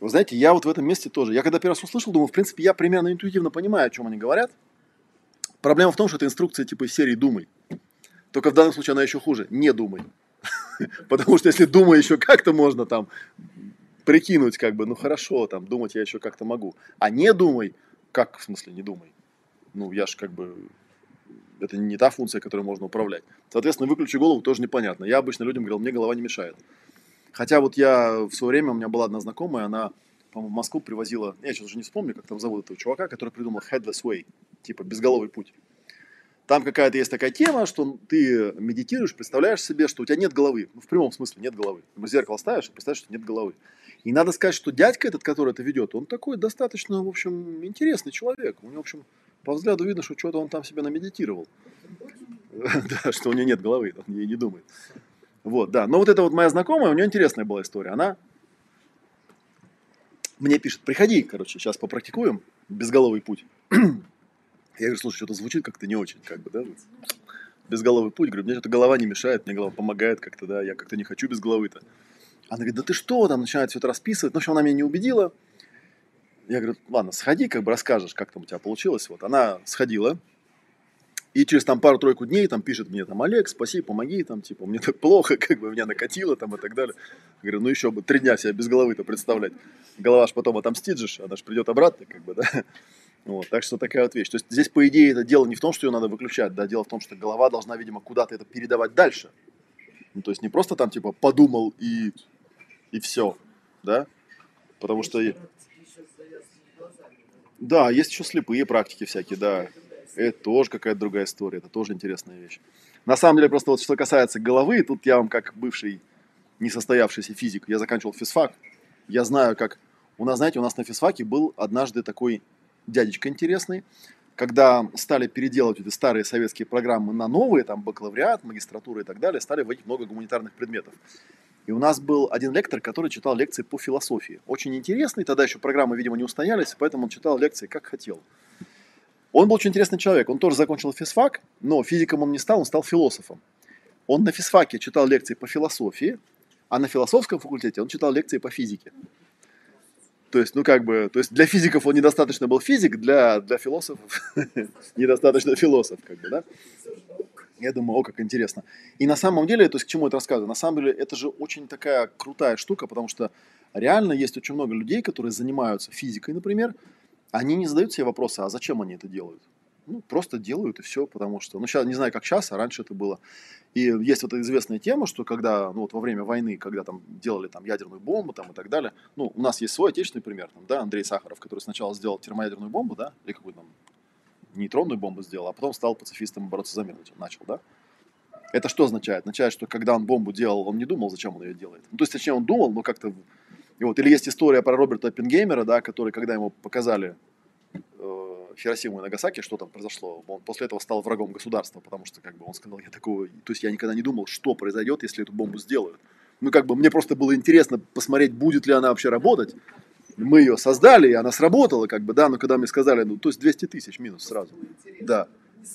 Вы знаете, я вот в этом месте тоже. Я когда первый раз услышал, думаю, в принципе, я примерно интуитивно понимаю, о чем они говорят. Проблема в том, что это инструкция типа из серии «Думай». Только в данном случае она еще хуже. Не думай. Потому что если думай еще как-то можно там прикинуть, как бы, ну хорошо, там, думать я еще как-то могу. А не думай, как в смысле не думай? Ну, я ж как бы это не та функция, которой можно управлять. Соответственно, выключи голову тоже непонятно. Я обычно людям говорил, мне голова не мешает. Хотя вот я в свое время, у меня была одна знакомая, она, по-моему, в Москву привозила, я сейчас уже не вспомню, как там зовут этого чувака, который придумал headless way, типа безголовый путь. Там какая-то есть такая тема, что ты медитируешь, представляешь себе, что у тебя нет головы. Ну, в прямом смысле нет головы. В зеркало ставишь и представляешь, что нет головы. И надо сказать, что дядька этот, который это ведет, он такой достаточно, в общем, интересный человек. У него, в общем, по взгляду видно, что что-то он там себе намедитировал. Да, что у нее нет головы, он ей не думает. Вот, да. Но вот это вот моя знакомая, у нее интересная была история. Она мне пишет, приходи, короче, сейчас попрактикуем безголовый путь. Я говорю, слушай, что-то звучит как-то не очень, как бы, да? Безголовый путь. Говорю, мне что-то голова не мешает, мне голова помогает как-то, да, я как-то не хочу без головы-то. Она говорит, да ты что, там начинает все это расписывать. Ну, в общем, она меня не убедила. Я говорю, ладно, сходи, как бы расскажешь, как там у тебя получилось. Вот она сходила, и через там пару-тройку дней там пишет мне там, Олег, спаси, помоги, там, типа, мне так плохо, как бы меня накатило там и так далее. Я говорю, ну еще бы три дня себя без головы-то представлять. Голова ж потом отомстит же, она же придет обратно, как бы, да. Вот, так что такая вот вещь. То есть здесь, по идее, это дело не в том, что ее надо выключать, да, дело в том, что голова должна, видимо, куда-то это передавать дальше. Ну, то есть не просто там, типа, подумал и, и все, да, потому что... Да, есть еще слепые практики всякие, да. Это тоже какая-то другая история, это тоже интересная вещь. На самом деле, просто вот что касается головы, тут я вам как бывший несостоявшийся физик, я заканчивал физфак, я знаю, как... У нас, знаете, у нас на физфаке был однажды такой дядечка интересный, когда стали переделывать эти старые советские программы на новые, там бакалавриат, магистратура и так далее, стали вводить много гуманитарных предметов. И у нас был один лектор, который читал лекции по философии. Очень интересный, тогда еще программы, видимо, не устоялись, поэтому он читал лекции как хотел. Он был очень интересный человек, он тоже закончил физфак, но физиком он не стал, он стал философом. Он на физфаке читал лекции по философии, а на философском факультете он читал лекции по физике. То есть, ну как бы, то есть для физиков он недостаточно был физик, для, для философов недостаточно философ, как бы, да? Я думаю, о, как интересно. И на самом деле, то есть к чему это рассказываю? На самом деле это же очень такая крутая штука, потому что реально есть очень много людей, которые занимаются физикой, например, они не задают себе вопросы, а зачем они это делают? Ну, просто делают и все, потому что, ну, сейчас, не знаю, как сейчас, а раньше это было. И есть вот эта известная тема, что когда, ну, вот во время войны, когда там делали там ядерную бомбу там и так далее, ну, у нас есть свой отечественный пример, там, да, Андрей Сахаров, который сначала сделал термоядерную бомбу, да, или какую-то там нейтронную бомбу сделал, а потом стал пацифистом бороться за мир начал, да. Это что означает? Означает, что когда он бомбу делал, он не думал, зачем он ее делает. Ну, то есть, точнее, он думал, но как-то... И вот, или есть история про Роберта Оппенгеймера, да, который, когда ему показали э, Хиросиму и Нагасаки, что там произошло, он после этого стал врагом государства, потому что, как бы, он сказал, я такого... То есть, я никогда не думал, что произойдет, если эту бомбу сделают. Ну, как бы, мне просто было интересно посмотреть, будет ли она вообще работать. Мы ее создали, и она сработала, как бы, да, но когда мне сказали, ну, то есть 200 тысяч минус сразу. Да.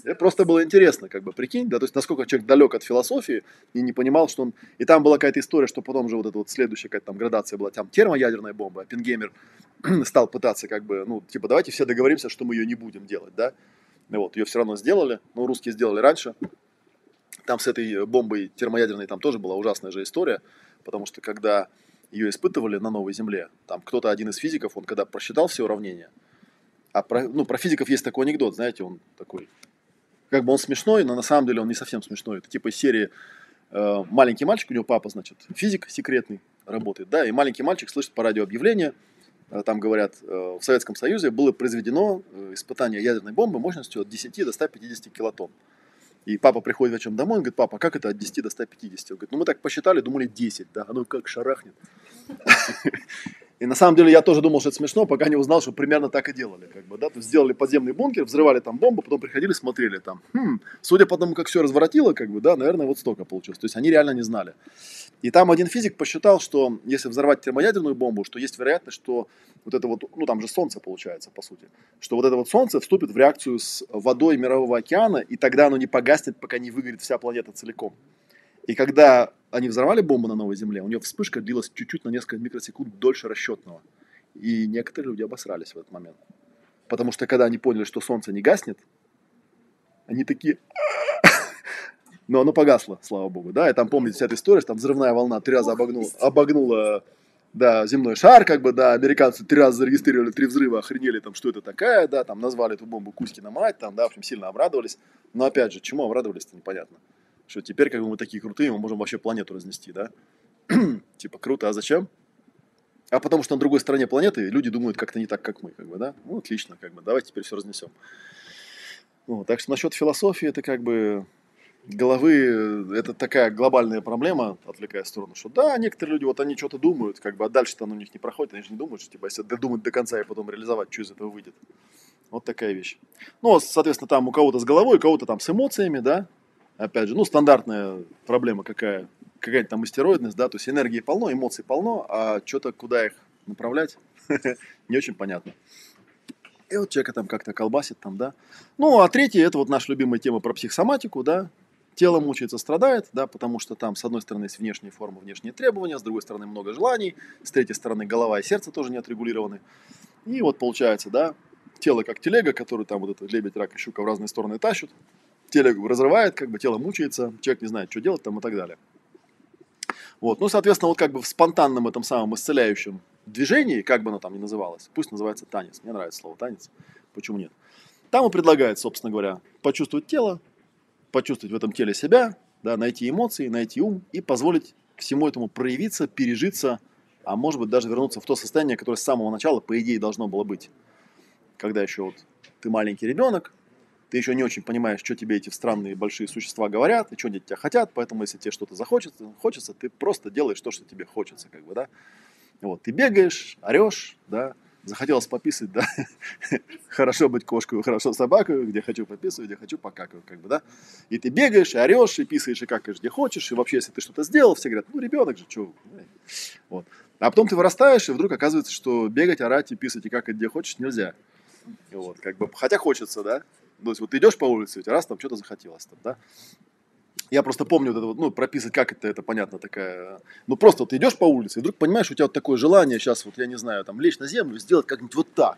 Это просто было интересно, как бы, прикинь, да, то есть насколько человек далек от философии и не понимал, что он... И там была какая-то история, что потом же вот эта вот следующая какая-то там градация была, там термоядерная бомба, Пингеймер стал пытаться как бы, ну, типа, давайте все договоримся, что мы ее не будем делать, да. Вот, ее все равно сделали, ну, русские сделали раньше. Там с этой бомбой термоядерной там тоже была ужасная же история, потому что когда ее испытывали на новой Земле, там кто-то один из физиков, он когда просчитал все уравнения, а про, ну, про физиков есть такой анекдот, знаете, он такой, как бы он смешной, но на самом деле он не совсем смешной. Это типа из серии э, маленький мальчик, у него папа, значит, физик секретный работает, да, и маленький мальчик слышит по радио объявление, э, там говорят, э, в Советском Союзе было произведено э, испытание ядерной бомбы мощностью от 10 до 150 килотонн. И папа приходит вечером домой, он говорит, папа, а как это от 10 до 150? Он говорит, ну мы так посчитали, думали 10, да, оно как шарахнет. И на самом деле я тоже думал, что это смешно, пока не узнал, что примерно так и делали. Как бы, да? То есть сделали подземный бункер, взрывали там бомбу, потом приходили, смотрели там. Хм, судя по тому, как все разворотило, как бы, да, наверное, вот столько получилось. То есть они реально не знали. И там один физик посчитал, что если взорвать термоядерную бомбу, что есть вероятность, что вот это вот, ну там же солнце получается, по сути, что вот это вот солнце вступит в реакцию с водой Мирового океана, и тогда оно не погаснет, пока не выгорит вся планета целиком. И когда они взорвали бомбу на Новой Земле, у нее вспышка длилась чуть-чуть на несколько микросекунд дольше расчетного. И некоторые люди обосрались в этот момент. Потому что когда они поняли, что солнце не гаснет, они такие... Но оно погасло, слава богу, да, и там, помните, вся эта история, что там взрывная волна три раза обогнула, обогнула да, земной шар, как бы, да, американцы три раза зарегистрировали три взрыва, охренели там, что это такая, да, там назвали эту бомбу Кузькина мать, там, да, в общем, сильно обрадовались. Но опять же, чему обрадовались-то непонятно что теперь как бы мы такие крутые, мы можем вообще планету разнести, да? типа круто, а зачем? А потому что на другой стороне планеты люди думают как-то не так, как мы, как бы, да? Ну, отлично, как бы, давайте теперь все разнесем. Ну, так что насчет философии, это как бы головы, это такая глобальная проблема, отвлекая в сторону, что да, некоторые люди, вот они что-то думают, как бы, а дальше-то оно у них не проходит, они же не думают, что, типа, если додумать до конца и потом реализовать, что из этого выйдет. Вот такая вещь. Ну, соответственно, там у кого-то с головой, у кого-то там с эмоциями, да, опять же, ну, стандартная проблема какая, какая-то там истероидность, да, то есть энергии полно, эмоций полно, а что-то куда их направлять, не очень понятно. И вот человека там как-то колбасит там, да. Ну, а третье, это вот наша любимая тема про психосоматику, да. Тело мучается, страдает, да, потому что там, с одной стороны, есть внешние формы, внешние требования, с другой стороны, много желаний, с третьей стороны, голова и сердце тоже не отрегулированы. И вот получается, да, тело как телега, которую там вот этот лебедь, рак и щука в разные стороны тащат, телегу разрывает, как бы тело мучается, человек не знает, что делать там и так далее. Вот. Ну, соответственно, вот как бы в спонтанном этом самом исцеляющем движении, как бы оно там ни называлось, пусть называется танец, мне нравится слово танец, почему нет. Там он предлагает, собственно говоря, почувствовать тело, почувствовать в этом теле себя, да, найти эмоции, найти ум и позволить всему этому проявиться, пережиться, а может быть даже вернуться в то состояние, которое с самого начала, по идее, должно было быть. Когда еще вот ты маленький ребенок, ты еще не очень понимаешь, что тебе эти странные большие существа говорят, и что они от тебя хотят, поэтому если тебе что-то захочется, хочется, ты просто делаешь то, что тебе хочется, как бы, да. Вот, ты бегаешь, орешь, да, захотелось пописать, да, хорошо быть кошкой, хорошо собакой, где хочу пописываю, где хочу покакаю, как бы, да. И ты бегаешь, и орешь, и писаешь, и какаешь, где хочешь, и вообще, если ты что-то сделал, все говорят, ну, ребенок же, что, вот. А потом ты вырастаешь, и вдруг оказывается, что бегать, орать и писать, и какать, где хочешь, нельзя. Вот, как бы, хотя хочется, да, то есть вот идешь по улице, у тебя раз там что-то захотелось там, да. Я просто помню вот это вот, ну, прописать, как это, это понятно такая. Ну, просто вот ты идешь по улице, и вдруг понимаешь, у тебя вот такое желание сейчас, вот я не знаю, там, лечь на землю, сделать как-нибудь вот так.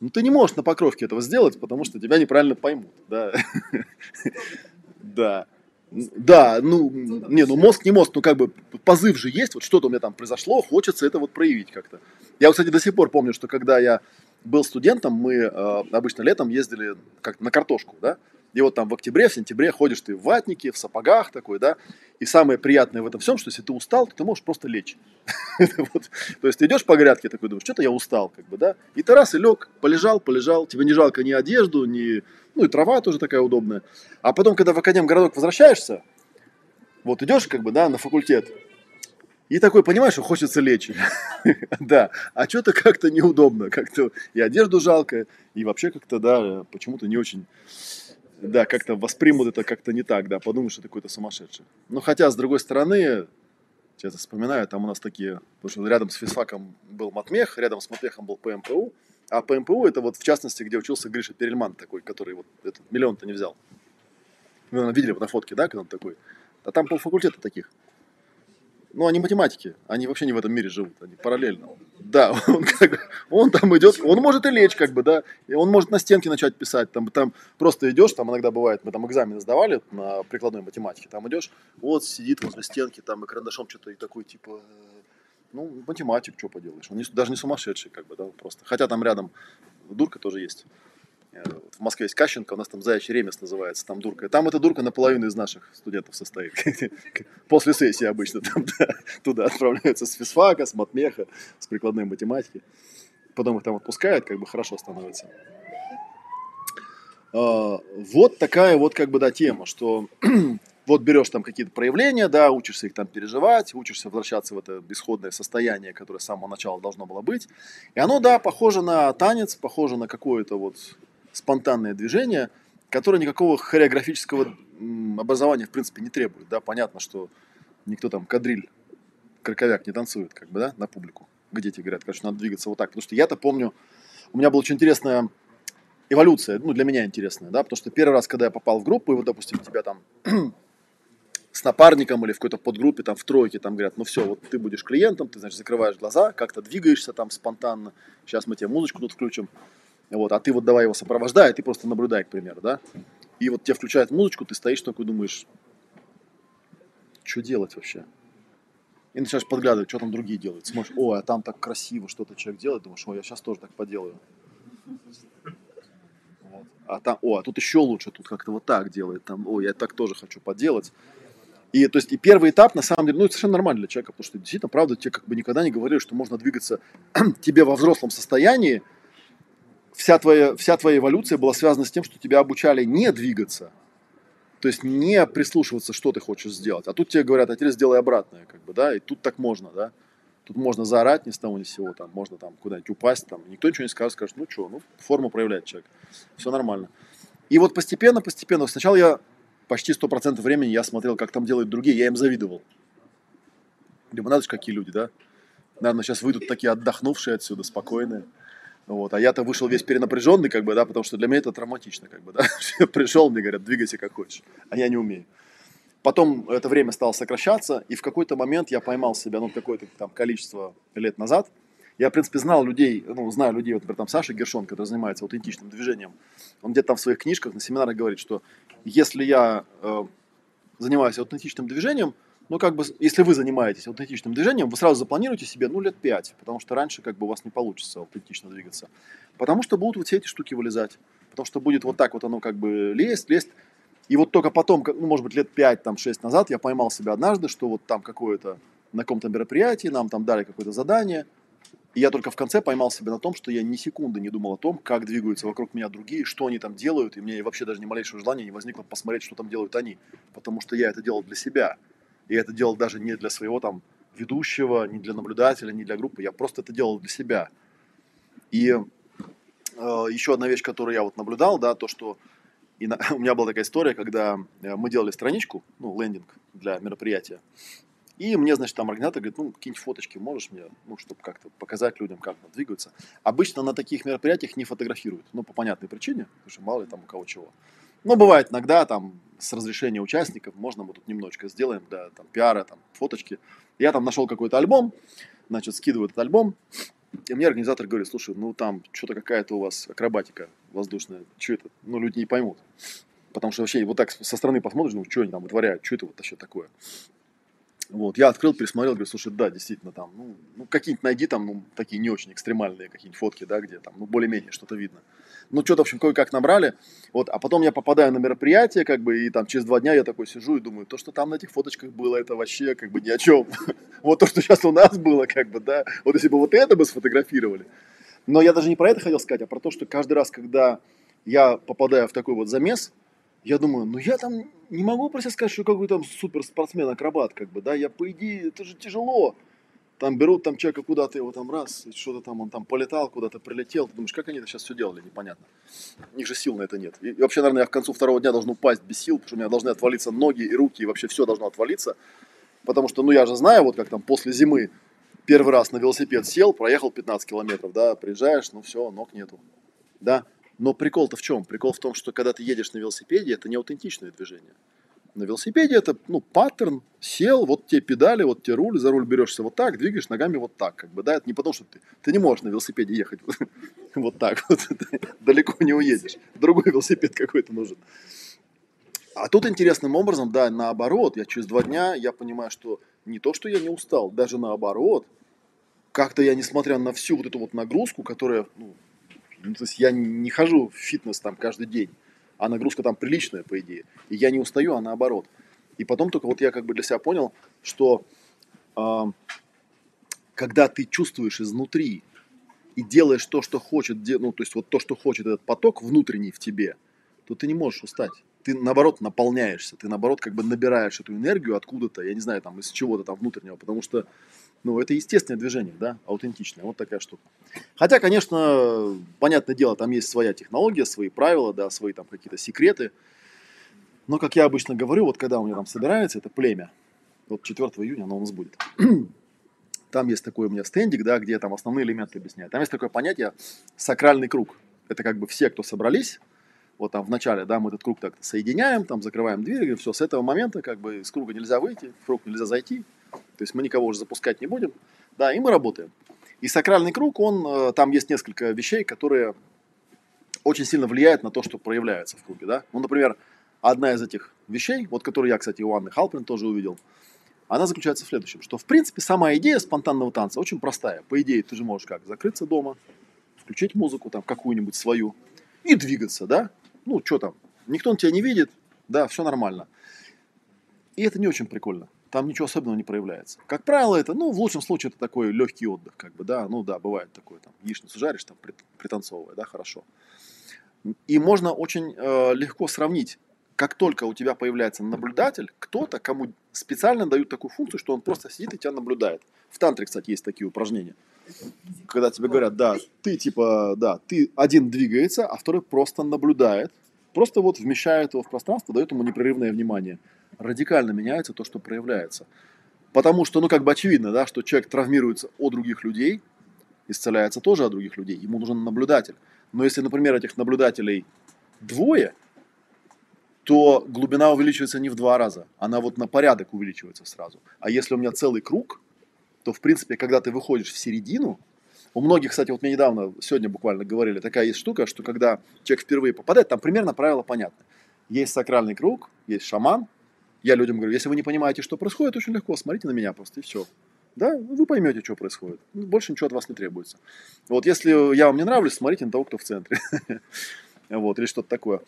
Ну, ты не можешь на покровке этого сделать, потому что тебя неправильно поймут, да. Да. Да, ну, не, ну мозг не мозг, ну как бы позыв же есть, вот что-то у меня там произошло, хочется это вот проявить как-то. Я, кстати, до сих пор помню, что когда я был студентом, мы э, обычно летом ездили как на картошку, да, и вот там в октябре, в сентябре ходишь ты в ватнике, в сапогах такой, да, и самое приятное в этом всем, что если ты устал, то ты можешь просто лечь. То есть ты идешь по грядке, такой думаешь, что-то я устал, как бы, да, и ты раз и лег, полежал, полежал, тебе не жалко ни одежду, ни, ну и трава тоже такая удобная. А потом, когда в Академгородок возвращаешься, вот идешь, как бы, да, на факультет, и такой, понимаешь, что хочется лечь. да, а что-то как-то неудобно, как-то и одежду жалко, и вообще как-то, да, почему-то не очень, да, как-то воспримут это как-то не так, да, подумают, что ты какой-то сумасшедший. Но хотя, с другой стороны, сейчас вспоминаю, там у нас такие, потому что рядом с физфаком был матмех, рядом с матмехом был ПМПУ, а ПМПУ это вот в частности, где учился Гриша Перельман такой, который вот этот миллион-то не взял. Вы, наверное, видели на фотке, да, когда он такой? А там полфакультета таких. Ну, они математики, они вообще не в этом мире живут, они параллельно. Да, он, как, он там идет, он может и лечь, как бы, да, и он может на стенке начать писать, там, там просто идешь, там иногда бывает, мы там экзамены сдавали на прикладной математике, там идешь, вот сидит возле стенки, там и карандашом что-то и такой, типа, ну, математик, что поделаешь, он не, даже не сумасшедший, как бы, да, просто, хотя там рядом дурка тоже есть. В Москве есть Кащенко, у нас там Заячий ремес называется, там дурка. Там эта дурка наполовину из наших студентов состоит. После сессии обычно там да, туда отправляются с физфака, с матмеха, с прикладной математики. Потом их там отпускают, как бы хорошо становится. А, Вот такая вот как бы, да, тема, что вот берешь там какие-то проявления, да, учишься их там переживать, учишься возвращаться в это исходное состояние, которое с самого начала должно было быть. И оно, да, похоже на танец, похоже на какое-то вот спонтанное движение, которое никакого хореографического образования, в принципе, не требует, да. Понятно, что никто там кадриль, краковяк не танцует, как бы, да, на публику. Где тебе говорят, короче, надо двигаться вот так. Потому что я-то помню, у меня была очень интересная эволюция, ну, для меня интересная, да, потому что первый раз, когда я попал в группу, и вот, допустим, тебя там с напарником или в какой-то подгруппе, там, в тройке, там говорят, ну все, вот ты будешь клиентом, ты, значит, закрываешь глаза, как-то двигаешься там спонтанно, сейчас мы тебе музычку тут включим, вот, а ты вот давай его сопровождай, а ты просто наблюдай, к примеру, да, и вот тебе включают музычку, ты стоишь такой, думаешь, что делать вообще? И начинаешь подглядывать, что там другие делают. Смотришь, о, а там так красиво что-то человек делает, думаешь, о, я сейчас тоже так поделаю. Вот. А там, о, а тут еще лучше, тут как-то вот так делает, там, о, я так тоже хочу поделать. И, то есть, и первый этап, на самом деле, ну, это совершенно нормально для человека, потому что действительно, правда, тебе как бы никогда не говорили, что можно двигаться тебе во взрослом состоянии. Вся твоя, вся твоя эволюция была связана с тем, что тебя обучали не двигаться, то есть не прислушиваться, что ты хочешь сделать. А тут тебе говорят, а теперь сделай обратное, как бы, да, и тут так можно, да. Тут можно заорать ни с того ни с сего, там, можно там куда-нибудь упасть, там, никто ничего не скажет, скажет, ну что, ну, форму проявляет человек, все нормально. И вот постепенно, постепенно, сначала я почти 100% времени я смотрел, как там делают другие, я им завидовал. Думаю, надо же, какие люди, да? Наверное, сейчас выйдут такие отдохнувшие отсюда, спокойные. Вот. А я-то вышел весь перенапряженный, как бы, да, потому что для меня это травматично, как бы, да. Пришел, мне говорят, двигайся как хочешь, а я не умею. Потом это время стало сокращаться, и в какой-то момент я поймал себя, ну, какое-то там количество лет назад. Я, в принципе, знал людей, ну, знаю людей, вот, например, там Саша Гершон, который занимается аутентичным движением. Он где-то там в своих книжках, на семинарах говорит, что если я э, занимаюсь аутентичным движением, ну, как бы, если вы занимаетесь аутентичным движением, вы сразу запланируете себе, ну, лет пять, потому что раньше, как бы, у вас не получится аутентично двигаться. Потому что будут вот все эти штуки вылезать. Потому что будет вот так вот оно, как бы, лезть, лезть. И вот только потом, ну, может быть, лет 5, там, 6 назад я поймал себя однажды, что вот там какое-то, на каком-то мероприятии нам там дали какое-то задание, и я только в конце поймал себя на том, что я ни секунды не думал о том, как двигаются вокруг меня другие, что они там делают, и мне вообще даже ни малейшего желания не возникло посмотреть, что там делают они, потому что я это делал для себя. И это делал даже не для своего там ведущего, не для наблюдателя, не для группы, я просто это делал для себя. И э, еще одна вещь, которую я вот наблюдал, да, то, что и на- у меня была такая история, когда э, мы делали страничку, ну, лендинг для мероприятия, и мне, значит, там организатор говорит, ну, какие-нибудь фоточки можешь мне, ну, чтобы как-то показать людям, как они двигаются. Обычно на таких мероприятиях не фотографируют, ну, по понятной причине, потому что мало ли там у кого чего. Но бывает иногда там с разрешения участников, можно мы тут немножечко сделаем для там, пиара, там, фоточки. Я там нашел какой-то альбом, значит, скидываю этот альбом, и мне организатор говорит, слушай, ну там что-то какая-то у вас акробатика воздушная, что это? Ну, люди не поймут. Потому что вообще вот так со стороны посмотришь, ну, что они там вытворяют, что это вот вообще такое. Вот, я открыл, пересмотрел, говорю, слушай, да, действительно, там, ну, ну какие-нибудь найди там, ну, такие не очень экстремальные какие-нибудь фотки, да, где там, ну, более-менее что-то видно. Ну, что-то, в общем, кое-как набрали, вот, а потом я попадаю на мероприятие, как бы, и там через два дня я такой сижу и думаю, то, что там на этих фоточках было, это вообще, как бы, ни о чем. Вот то, что сейчас у нас было, как бы, да, вот если бы вот это бы сфотографировали. Но я даже не про это хотел сказать, а про то, что каждый раз, когда я попадаю в такой вот замес, я думаю, ну я там не могу про себя сказать, что какой-то там суперспортсмен-акробат, как бы, да, я по идее, это же тяжело. Там берут там человека куда-то, его там раз, что-то там, он там полетал, куда-то прилетел. Ты думаешь, как они это сейчас все делали, непонятно. У них же сил на это нет. И, и вообще, наверное, я к концу второго дня должен упасть без сил, потому что у меня должны отвалиться ноги и руки, и вообще все должно отвалиться. Потому что, ну, я же знаю, вот как там после зимы первый раз на велосипед сел, проехал 15 километров, да, приезжаешь, ну все, ног нету, да. Но прикол-то в чем? Прикол в том, что когда ты едешь на велосипеде, это не аутентичное движение. На велосипеде это, ну, паттерн, сел, вот те педали, вот те руль, за руль берешься вот так, двигаешь ногами вот так, как бы, да, это не потому, что ты, ты не можешь на велосипеде ехать вот так вот, далеко не уедешь, другой велосипед какой-то нужен. А тут интересным образом, да, наоборот, я через два дня, я понимаю, что не то, что я не устал, даже наоборот, как-то я, несмотря на всю вот эту вот нагрузку, которая, ну, Ну, то есть я не хожу в фитнес там каждый день, а нагрузка там приличная, по идее. И я не устаю, а наоборот. И потом только вот я как бы для себя понял, что э, когда ты чувствуешь изнутри и делаешь то, что хочет, ну, то есть вот то, что хочет этот поток внутренний в тебе, то ты не можешь устать. Ты, наоборот, наполняешься, ты, наоборот, как бы набираешь эту энергию откуда-то, я не знаю, там, из чего-то там внутреннего, потому что, ну, это естественное движение, да, аутентичное, вот такая штука. Хотя, конечно, понятное дело, там есть своя технология, свои правила, да, свои там какие-то секреты, но, как я обычно говорю, вот когда у меня там собирается это племя, вот 4 июня оно у нас будет, там есть такой у меня стендик, да, где там основные элементы объясняют. Там есть такое понятие сакральный круг. Это как бы все, кто собрались, вот там в начале, да, мы этот круг так соединяем, там закрываем дверь, говорим, все, с этого момента как бы из круга нельзя выйти, в круг нельзя зайти, то есть мы никого уже запускать не будем, да, и мы работаем. И сакральный круг, он, э, там есть несколько вещей, которые очень сильно влияют на то, что проявляется в круге, да. Ну, например, одна из этих вещей, вот которую я, кстати, у Анны Халприн тоже увидел, она заключается в следующем, что, в принципе, сама идея спонтанного танца очень простая. По идее, ты же можешь как, закрыться дома, включить музыку там какую-нибудь свою и двигаться, да? Ну, что там, никто на тебя не видит, да, все нормально. И это не очень прикольно. Там ничего особенного не проявляется. Как правило, это, ну, в лучшем случае, это такой легкий отдых, как бы, да, ну, да, бывает такое, там, яичницу жаришь, там, пританцовывая, да, хорошо. И можно очень э, легко сравнить как только у тебя появляется наблюдатель, кто-то, кому специально дают такую функцию, что он просто сидит и тебя наблюдает. В тантре, кстати, есть такие упражнения. Когда тебе говорят, да, ты типа, да, ты один двигается, а второй просто наблюдает, просто вот вмещает его в пространство, дает ему непрерывное внимание. Радикально меняется то, что проявляется. Потому что, ну, как бы очевидно, да, что человек травмируется от других людей, исцеляется тоже от других людей, ему нужен наблюдатель. Но если, например, этих наблюдателей двое, то глубина увеличивается не в два раза, она вот на порядок увеличивается сразу. А если у меня целый круг, то, в принципе, когда ты выходишь в середину, у многих, кстати, вот мне недавно, сегодня буквально говорили, такая есть штука, что когда человек впервые попадает, там примерно правило понятно. Есть сакральный круг, есть шаман. Я людям говорю, если вы не понимаете, что происходит, очень легко, смотрите на меня просто и все. Да, вы поймете, что происходит. Больше ничего от вас не требуется. Вот если я вам не нравлюсь, смотрите на того, кто в центре. Вот, или что-то такое.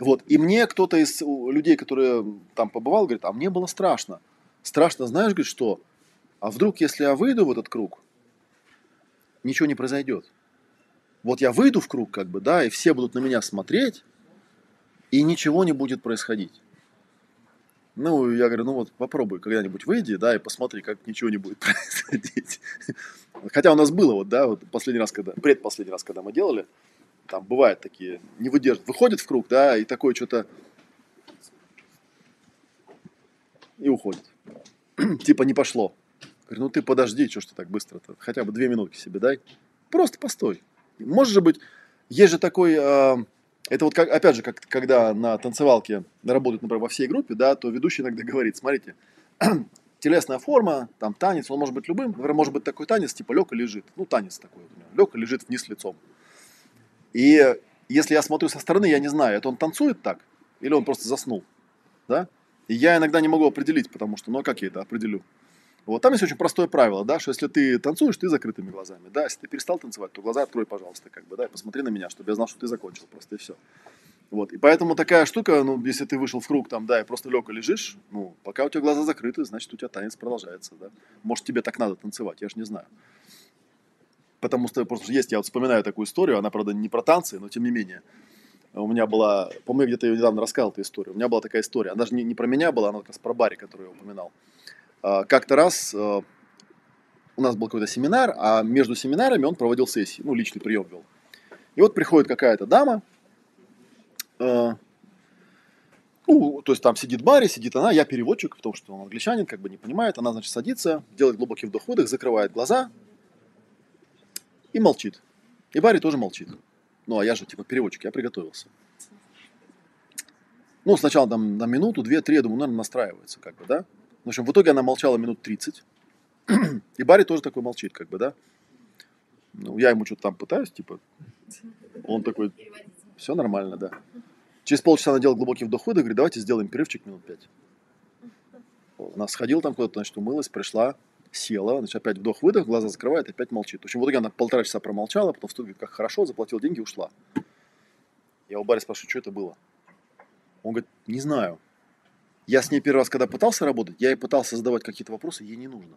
Вот. И мне кто-то из людей, которые там побывал, говорит, а мне было страшно. Страшно, знаешь, говорит, что? А вдруг, если я выйду в этот круг, ничего не произойдет. Вот я выйду в круг, как бы, да, и все будут на меня смотреть, и ничего не будет происходить. Ну, я говорю, ну вот попробуй когда-нибудь выйди, да, и посмотри, как ничего не будет происходить. Хотя у нас было вот, да, вот последний раз, когда, предпоследний раз, когда мы делали, там бывают такие, не выдерживают, выходит в круг, да, и такое что-то и уходит. типа не пошло. Говорю, ну ты подожди, что ж ты так быстро-то, хотя бы две минутки себе дай. Просто постой. Может же быть, есть же такой, э, это вот как, опять же, как, когда на танцевалке работают, например, во всей группе, да, то ведущий иногда говорит, смотрите, телесная форма, там танец, он может быть любым, например, может быть такой танец, типа и лежит, ну танец такой, лег и лежит вниз лицом. И если я смотрю со стороны, я не знаю, это он танцует так или он просто заснул. Да? И я иногда не могу определить, потому что, ну а как я это определю? Вот там есть очень простое правило, да, что если ты танцуешь, ты закрытыми глазами, да, если ты перестал танцевать, то глаза открой, пожалуйста, как бы, да, и посмотри на меня, чтобы я знал, что ты закончил, просто и все. Вот, и поэтому такая штука, ну, если ты вышел в круг там, да, и просто лег и лежишь, ну, пока у тебя глаза закрыты, значит, у тебя танец продолжается, да. Может, тебе так надо танцевать, я же не знаю потому что просто есть, я вот вспоминаю такую историю, она, правда, не про танцы, но тем не менее. У меня была, по-моему, где-то ее недавно рассказал эту историю. У меня была такая история, она даже не, не про меня была, она как раз про Барри, который я упоминал. Как-то раз а, у нас был какой-то семинар, а между семинарами он проводил сессии, ну, личный прием вел. И вот приходит какая-то дама, а, ну, то есть там сидит Барри, сидит она, я переводчик, потому что он англичанин, как бы не понимает, она, значит, садится, делает глубокий вдох-выдох, закрывает глаза, и молчит. И Барри тоже молчит. Ну, а я же, типа, переводчик, я приготовился. Ну, сначала там на минуту, две, три, я думаю, наверное, настраивается, как бы, да. В общем, в итоге она молчала минут 30. И Барри тоже такой молчит, как бы, да. Ну, я ему что-то там пытаюсь, типа. Он такой, все нормально, да. Через полчаса она делала глубокий вдох выдох, говорит, давайте сделаем перерывчик минут пять. Она сходила там куда-то, значит, умылась, пришла, села, значит, опять вдох-выдох, глаза закрывает, опять молчит. В общем, в итоге она полтора часа промолчала, потом вступила, как хорошо, заплатил деньги и ушла. Я у Барри спрашиваю, что это было? Он говорит, не знаю. Я с ней первый раз, когда пытался работать, я ей пытался задавать какие-то вопросы, ей не нужно.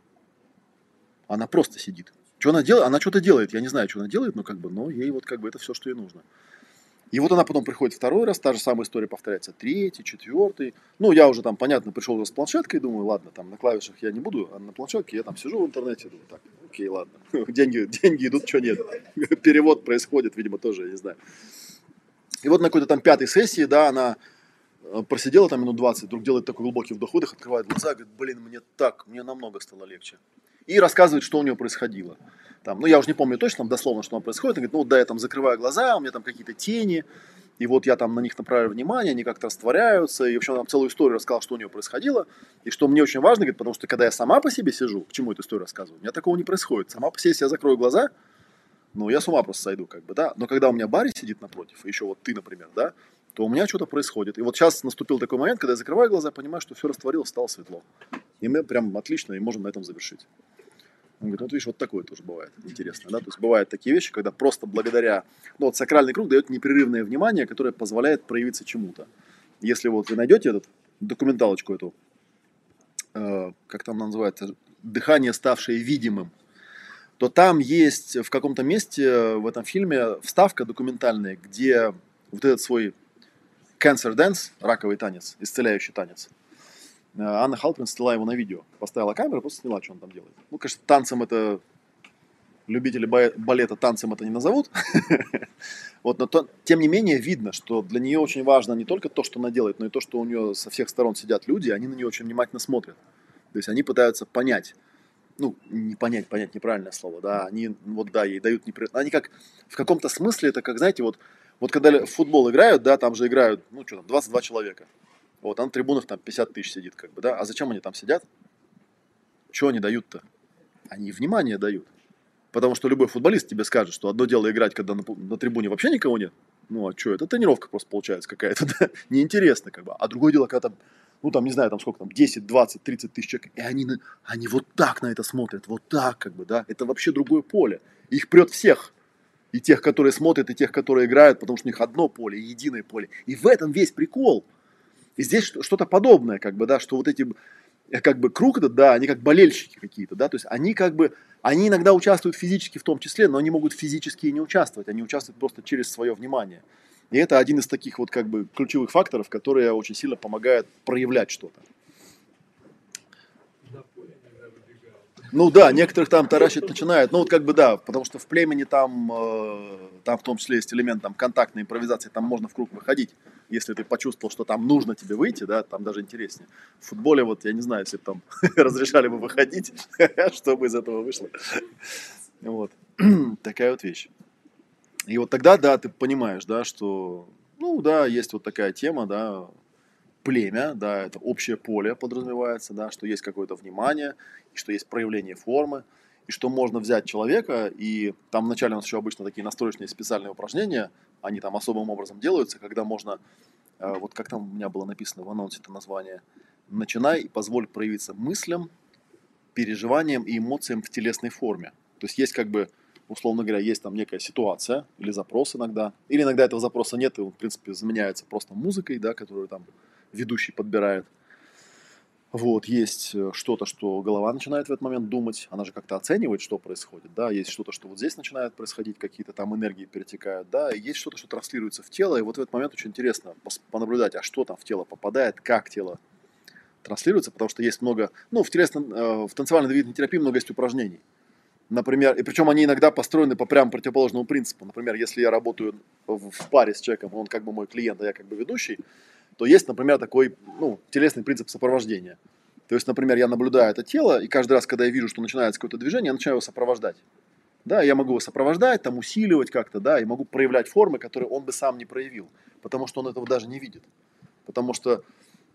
Она просто сидит. Что она делает? Она что-то делает. Я не знаю, что она делает, но как бы, но ей вот как бы это все, что ей нужно. И вот она потом приходит второй раз, та же самая история повторяется, третий, четвертый. Ну, я уже там, понятно, пришел с планшеткой, думаю, ладно, там на клавишах я не буду, а на планшетке я там сижу в интернете, думаю, так, окей, ладно, деньги, деньги идут, что нет. Перевод происходит, видимо, тоже, я не знаю. И вот на какой-то там пятой сессии, да, она просидела там минут 20, вдруг делает такой глубокий вдох-выдох, открывает глаза, говорит, блин, мне так, мне намного стало легче. И рассказывает, что у нее происходило. Там, ну, я уже не помню точно, там, дословно, что там происходит. Он говорит, ну, да, я там закрываю глаза, у меня там какие-то тени, и вот я там на них направляю внимание, они как-то растворяются, и вообще он там целую историю рассказал, что у нее происходило, и что мне очень важно, говорит, потому что когда я сама по себе сижу, к чему эту историю рассказываю, у меня такого не происходит. Сама по себе, если я закрою глаза, ну, я с ума просто сойду, как бы, да. Но когда у меня Барри сидит напротив, и еще вот ты, например, да, то у меня что-то происходит. И вот сейчас наступил такой момент, когда я закрываю глаза, понимаю, что все растворилось, стало светло. И мы прям отлично, и можем на этом завершить. Он говорит, ну, видишь, вот такое тоже бывает. Интересно, да? То есть бывают такие вещи, когда просто благодаря... Ну, вот сакральный круг дает непрерывное внимание, которое позволяет проявиться чему-то. Если вот вы найдете этот документалочку эту, э, как там она называется, дыхание, ставшее видимым, то там есть в каком-то месте в этом фильме вставка документальная, где вот этот свой cancer dance, раковый танец, исцеляющий танец, э, Анна Халприн сняла его на видео. Поставила камеру, просто сняла, что он там делает. Ну, конечно, танцем это... Любители балета танцем это не назовут. Вот, но то, тем не менее видно, что для нее очень важно не только то, что она делает, но и то, что у нее со всех сторон сидят люди, они на нее очень внимательно смотрят. То есть они пытаются понять, ну, не понять, понять неправильное слово, да, они, вот да, ей дают неприятно. Они как, в каком-то смысле, это как, знаете, вот, вот когда в футбол играют, да, там же играют, ну, что там, 22 человека. Вот, а на трибунах там 50 тысяч сидит, как бы, да. А зачем они там сидят? Чего они дают-то? Они внимание дают. Потому что любой футболист тебе скажет, что одно дело играть, когда на, на трибуне вообще никого нет. Ну, а что, это тренировка просто получается какая-то, да? Неинтересно, как бы. А другое дело, когда там ну там, не знаю, там сколько там, 10, 20, 30 тысяч человек, и они, они вот так на это смотрят, вот так, как бы, да, это вообще другое поле. Их прет всех. И тех, которые смотрят, и тех, которые играют, потому что у них одно поле, единое поле. И в этом весь прикол. И здесь что-то подобное, как бы, да, что вот эти, э, как бы, круг да, они как болельщики какие-то, да, то есть они как бы, они иногда участвуют физически в том числе, но они могут физически и не участвовать, они участвуют просто через свое внимание. И это один из таких вот как бы ключевых факторов, которые очень сильно помогают проявлять что-то. Ну да, некоторых там таращить начинают. Ну вот как бы да, потому что в племени там, э, там в том числе есть элемент там контактной импровизации, там можно в круг выходить. Если ты почувствовал, что там нужно тебе выйти, да, там даже интереснее. В футболе вот я не знаю, если бы там разрешали бы выходить, что бы из этого вышло. Вот. Такая вот вещь. И вот тогда, да, ты понимаешь, да, что, ну, да, есть вот такая тема, да, племя, да, это общее поле подразумевается, да, что есть какое-то внимание, и что есть проявление формы, и что можно взять человека, и там вначале у нас еще обычно такие настроечные специальные упражнения, они там особым образом делаются, когда можно, э, вот как там у меня было написано в анонсе это название, начинай и позволь проявиться мыслям, переживаниям и эмоциям в телесной форме. То есть есть как бы условно говоря, есть там некая ситуация или запрос иногда, или иногда этого запроса нет, и он, в принципе, заменяется просто музыкой, да, которую там ведущий подбирает. Вот, есть э, что-то, что голова начинает в этот момент думать, она же как-то оценивает, что происходит, да, есть что-то, что вот здесь начинает происходить, какие-то там энергии перетекают, да, и есть что-то, что транслируется в тело, и вот в этот момент очень интересно понаблюдать, а что там в тело попадает, как тело транслируется, потому что есть много, ну, в, телесном, э, в танцевальной двигательной терапии много есть упражнений, Например, и причем они иногда построены по прям противоположному принципу. Например, если я работаю в паре с человеком, он как бы мой клиент, а я как бы ведущий, то есть, например, такой ну, телесный принцип сопровождения. То есть, например, я наблюдаю это тело, и каждый раз, когда я вижу, что начинается какое-то движение, я начинаю его сопровождать. Да, я могу его сопровождать, там усиливать как-то, да, и могу проявлять формы, которые он бы сам не проявил, потому что он этого даже не видит. Потому что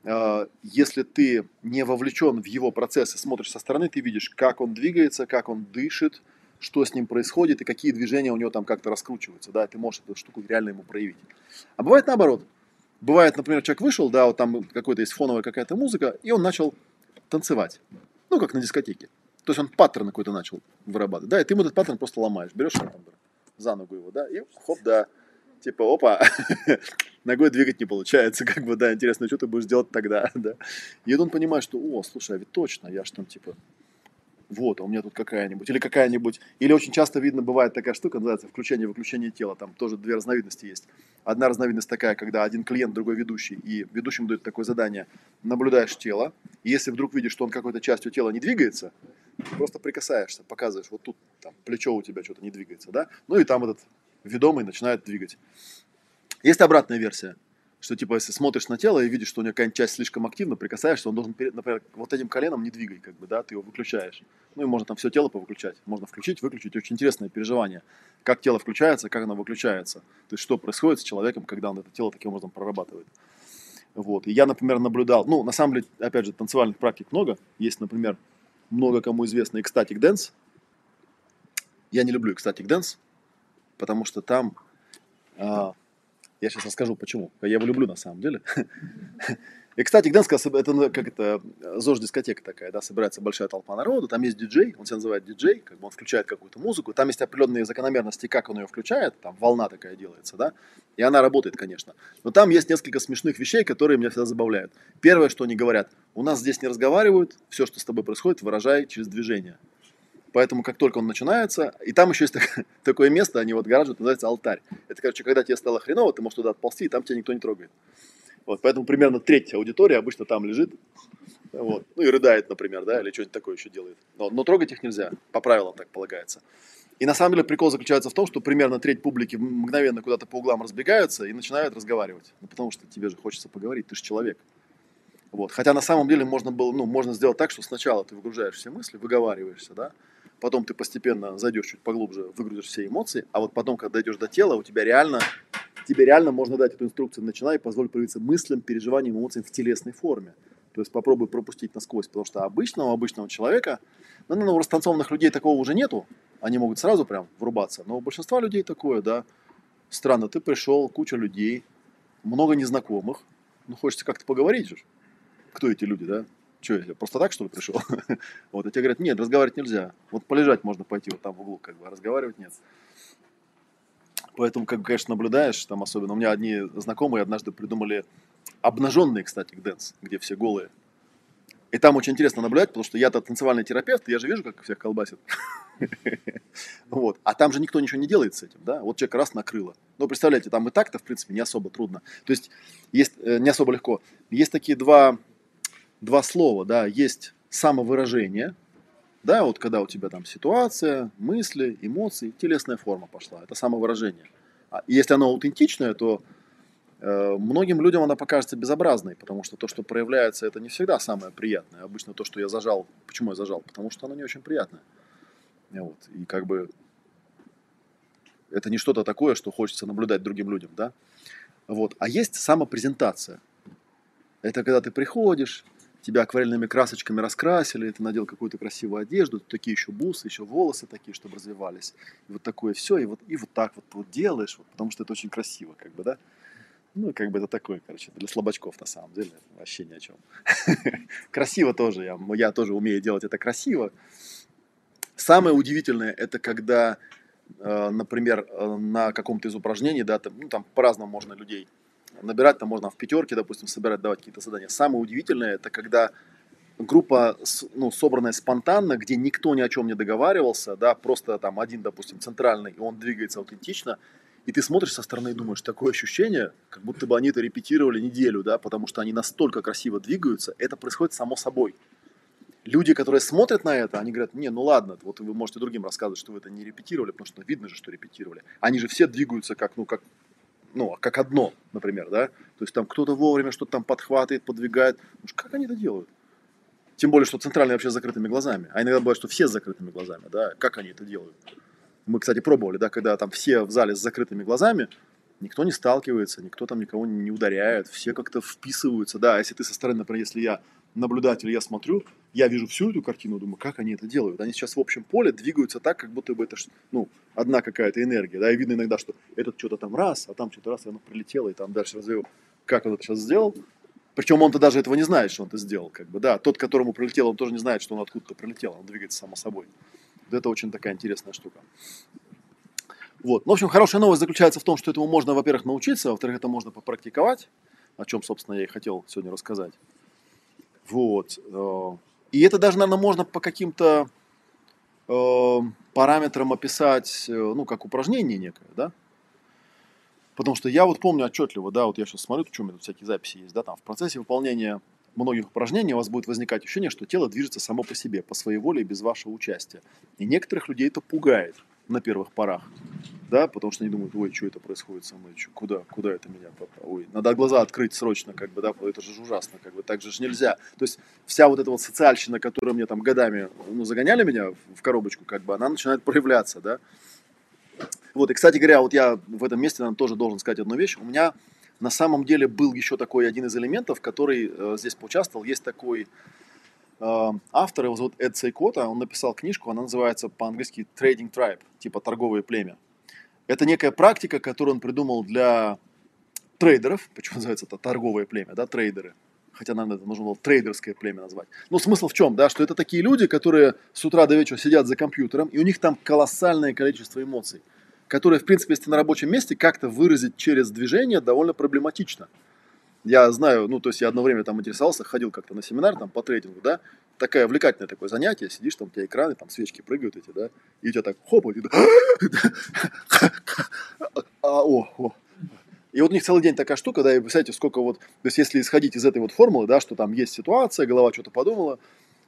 а, если ты не вовлечен в его процессы, смотришь со стороны, ты видишь, как он двигается, как он дышит, что с ним происходит и какие движения у него там как-то раскручиваются, да, ты можешь эту штуку реально ему проявить. А бывает наоборот. Бывает, например, человек вышел, да, вот там какой-то есть фоновая какая-то музыка, и он начал танцевать. Ну, как на дискотеке. То есть он паттерн какой-то начал вырабатывать, да, и ты ему этот паттерн просто ломаешь, берешь там, за ногу его, да, и хоп, да, типа, опа, ногой двигать не получается, как бы, да, интересно, что ты будешь делать тогда, да. И он понимает, что, о, слушай, а ведь точно, я ж там, типа, вот, а у меня тут какая-нибудь, или какая-нибудь, или очень часто видно, бывает такая штука, называется включение-выключение тела, там тоже две разновидности есть. Одна разновидность такая, когда один клиент, другой ведущий, и ведущему дают такое задание, наблюдаешь тело, и если вдруг видишь, что он какой-то частью тела не двигается, просто прикасаешься, показываешь, вот тут там плечо у тебя что-то не двигается, да, ну и там этот ведомый начинает двигать. Есть обратная версия, что типа если смотришь на тело и видишь, что у него какая-нибудь часть слишком активна, прикасаешься, он должен, например, вот этим коленом не двигай, как бы, да, ты его выключаешь. Ну и можно там все тело повыключать, можно включить, выключить, очень интересное переживание, как тело включается, как оно выключается, то есть что происходит с человеком, когда он это тело таким образом прорабатывает. Вот. И я, например, наблюдал, ну, на самом деле, опять же, танцевальных практик много. Есть, например, много кому известный ecstatic dance. Я не люблю ecstatic dance, потому что там а, я сейчас расскажу, почему. Я его люблю на самом деле. Ecstatic dance, это ну, как это, ЗОЖ-дискотека такая, да, собирается большая толпа народу, там есть диджей, он себя называет диджей, как бы он включает какую-то музыку, там есть определенные закономерности, как он ее включает, там волна такая делается, да, и она работает, конечно. Но там есть несколько смешных вещей, которые меня всегда забавляют. Первое, что они говорят, у нас здесь не разговаривают, все, что с тобой происходит, выражай через движение. Поэтому как только он начинается, и там еще есть такое место, они вот гаражи, называется алтарь. Это, короче, когда тебе стало хреново, ты можешь туда отползти, и там тебя никто не трогает. Вот, поэтому примерно треть аудитории обычно там лежит, вот, ну и рыдает, например, да, или что-нибудь такое еще делает. Но, но трогать их нельзя, по правилам так полагается. И на самом деле прикол заключается в том, что примерно треть публики мгновенно куда-то по углам разбегаются и начинают разговаривать. Ну, потому что тебе же хочется поговорить, ты же человек. Вот. Хотя на самом деле можно было, ну, можно сделать так, что сначала ты выгружаешь все мысли, выговариваешься, да, потом ты постепенно зайдешь чуть поглубже, выгрузишь все эмоции, а вот потом, когда дойдешь до тела, у тебя реально, тебе реально можно дать эту инструкцию, начинай и позволь проявиться мыслям, переживаниям, эмоциям в телесной форме. То есть попробуй пропустить насквозь, потому что обычного, обычного человека, ну, ну, у растанцованных людей такого уже нету, они могут сразу прям врубаться, но у большинства людей такое, да, странно, ты пришел, куча людей, много незнакомых, ну, хочется как-то поговорить же, кто эти люди, да, что я просто так, что ли, пришел? вот, и тебе говорят, нет, разговаривать нельзя. Вот полежать можно пойти вот там в углу, как бы, а разговаривать нет. Поэтому, как, конечно, наблюдаешь, там особенно, у меня одни знакомые однажды придумали обнаженный ecstatic dance, где все голые. И там очень интересно наблюдать, потому что я-то танцевальный терапевт, я же вижу, как всех колбасит. вот. А там же никто ничего не делает с этим, да? Вот человек раз накрыло. Ну, представляете, там и так-то, в принципе, не особо трудно. То есть, есть э, не особо легко. Есть такие два два слова, да, есть самовыражение, да, вот когда у тебя там ситуация, мысли, эмоции, телесная форма пошла, это самовыражение. А если оно аутентичное, то э, многим людям она покажется безобразной, потому что то, что проявляется, это не всегда самое приятное. Обычно то, что я зажал, почему я зажал? Потому что оно не очень приятное. Вот. И как бы это не что-то такое, что хочется наблюдать другим людям, да. Вот. А есть самопрезентация. Это когда ты приходишь, тебя акварельными красочками раскрасили, ты надел какую-то красивую одежду, такие еще бусы, еще волосы такие, чтобы развивались. И вот такое все, и вот, и вот так вот, вот делаешь, вот, потому что это очень красиво, как бы, да. Ну, как бы это такое, короче, для слабачков на самом деле, вообще ни о чем. красиво тоже, я, я тоже умею делать это красиво. Самое удивительное, это когда, э, например, э, на каком-то из упражнений, да, там, ну, там по-разному можно людей набирать там можно в пятерке, допустим, собирать, давать какие-то задания. Самое удивительное, это когда группа, ну, собранная спонтанно, где никто ни о чем не договаривался, да, просто там один, допустим, центральный, и он двигается аутентично, и ты смотришь со стороны и думаешь, такое ощущение, как будто бы они это репетировали неделю, да, потому что они настолько красиво двигаются, это происходит само собой. Люди, которые смотрят на это, они говорят, не, ну ладно, вот вы можете другим рассказывать, что вы это не репетировали, потому что видно же, что репетировали. Они же все двигаются как, ну, как ну, как одно, например, да, то есть там кто-то вовремя что-то там подхватывает, подвигает, ну, как они это делают? Тем более, что центральные вообще с закрытыми глазами, а иногда бывает, что все с закрытыми глазами, да, как они это делают? Мы, кстати, пробовали, да, когда там все в зале с закрытыми глазами, никто не сталкивается, никто там никого не ударяет, все как-то вписываются, да, если ты со стороны, например, если я наблюдатель, я смотрю, я вижу всю эту картину, думаю, как они это делают. Они сейчас в общем поле двигаются так, как будто бы это ну, одна какая-то энергия. Да, и видно иногда, что этот что-то там раз, а там что-то раз, и оно прилетело, и там дальше развил. Как он это сейчас сделал? Причем он-то даже этого не знает, что он это сделал. Как бы, да. Тот, которому прилетел, он тоже не знает, что он откуда-то прилетел. Он двигается само собой. Вот это очень такая интересная штука. Вот. Ну, в общем, хорошая новость заключается в том, что этому можно, во-первых, научиться, во-вторых, это можно попрактиковать, о чем, собственно, я и хотел сегодня рассказать. Вот. Э, и это даже, наверное, можно по каким-то э, параметрам описать, э, ну, как упражнение некое, да? Потому что я вот помню отчетливо, да, вот я сейчас смотрю, что у меня тут всякие записи есть, да, там в процессе выполнения многих упражнений у вас будет возникать ощущение, что тело движется само по себе, по своей воле и без вашего участия. И некоторых людей это пугает на первых порах, да, потому что они думают, ой, что это происходит со мной, что, куда, куда это меня попало, ой, надо глаза открыть срочно, как бы, да, это же ужасно, как бы, так же ж нельзя. То есть вся вот эта вот социальщина, которая мне там годами, ну, загоняли меня в коробочку, как бы, она начинает проявляться, да. Вот, и, кстати говоря, вот я в этом месте, наверное, тоже должен сказать одну вещь. У меня на самом деле был еще такой один из элементов, который э, здесь поучаствовал. Есть такой автор, его зовут Эд Сайкота, он написал книжку, она называется по-английски Trading Tribe, типа торговое племя. Это некая практика, которую он придумал для трейдеров, почему называется это торговое племя, да, трейдеры. Хотя, наверное, это нужно было трейдерское племя назвать. Но смысл в чем, да, что это такие люди, которые с утра до вечера сидят за компьютером, и у них там колоссальное количество эмоций, которые, в принципе, если на рабочем месте, как-то выразить через движение довольно проблематично. Я знаю, ну, то есть я одно время там интересовался, ходил как-то на семинар там по трейдингу, да, такое увлекательное такое занятие, сидишь, там у тебя экраны, там свечки прыгают эти, да, и у тебя так хоп, и, а. И вот у них целый день такая штука, да, и представляете, сколько вот, то есть если исходить из этой вот формулы, да, что там есть ситуация, голова что-то подумала,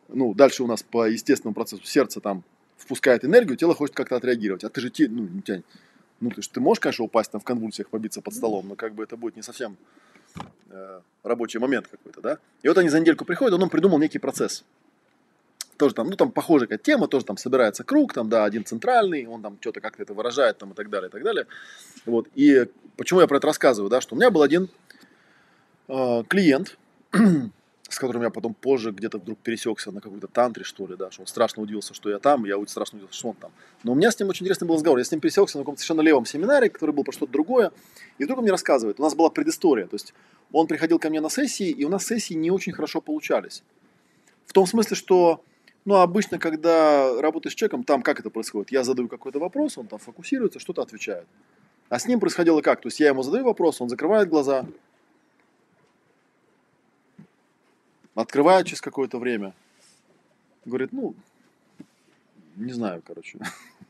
ну, дальше у нас по естественному процессу сердце там впускает энергию, тело хочет как-то отреагировать, а ты же, ну, ну, ты можешь, конечно, упасть там в конвульсиях, побиться под столом, но как бы это будет не совсем рабочий момент какой-то, да. И вот они за недельку приходят, он, он придумал некий процесс тоже там, ну, там похожая какая тема, тоже там собирается круг, там, да, один центральный, он там что-то как-то это выражает, там, и так далее, и так далее. Вот, и почему я про это рассказываю, да, что у меня был один э, клиент, с которым я потом позже где-то вдруг пересекся на какой-то тантре, что ли, да, что он страшно удивился, что я там, я страшно удивился, что он там. Но у меня с ним очень интересный был разговор. Я с ним пересекся на каком-то совершенно левом семинаре, который был про что-то другое, и вдруг он мне рассказывает. У нас была предыстория, то есть он приходил ко мне на сессии, и у нас сессии не очень хорошо получались. В том смысле, что ну, обычно, когда работаешь с человеком, там как это происходит? Я задаю какой-то вопрос, он там фокусируется, что-то отвечает. А с ним происходило как? То есть я ему задаю вопрос, он закрывает глаза, открывает через какое-то время, говорит, ну, не знаю, короче,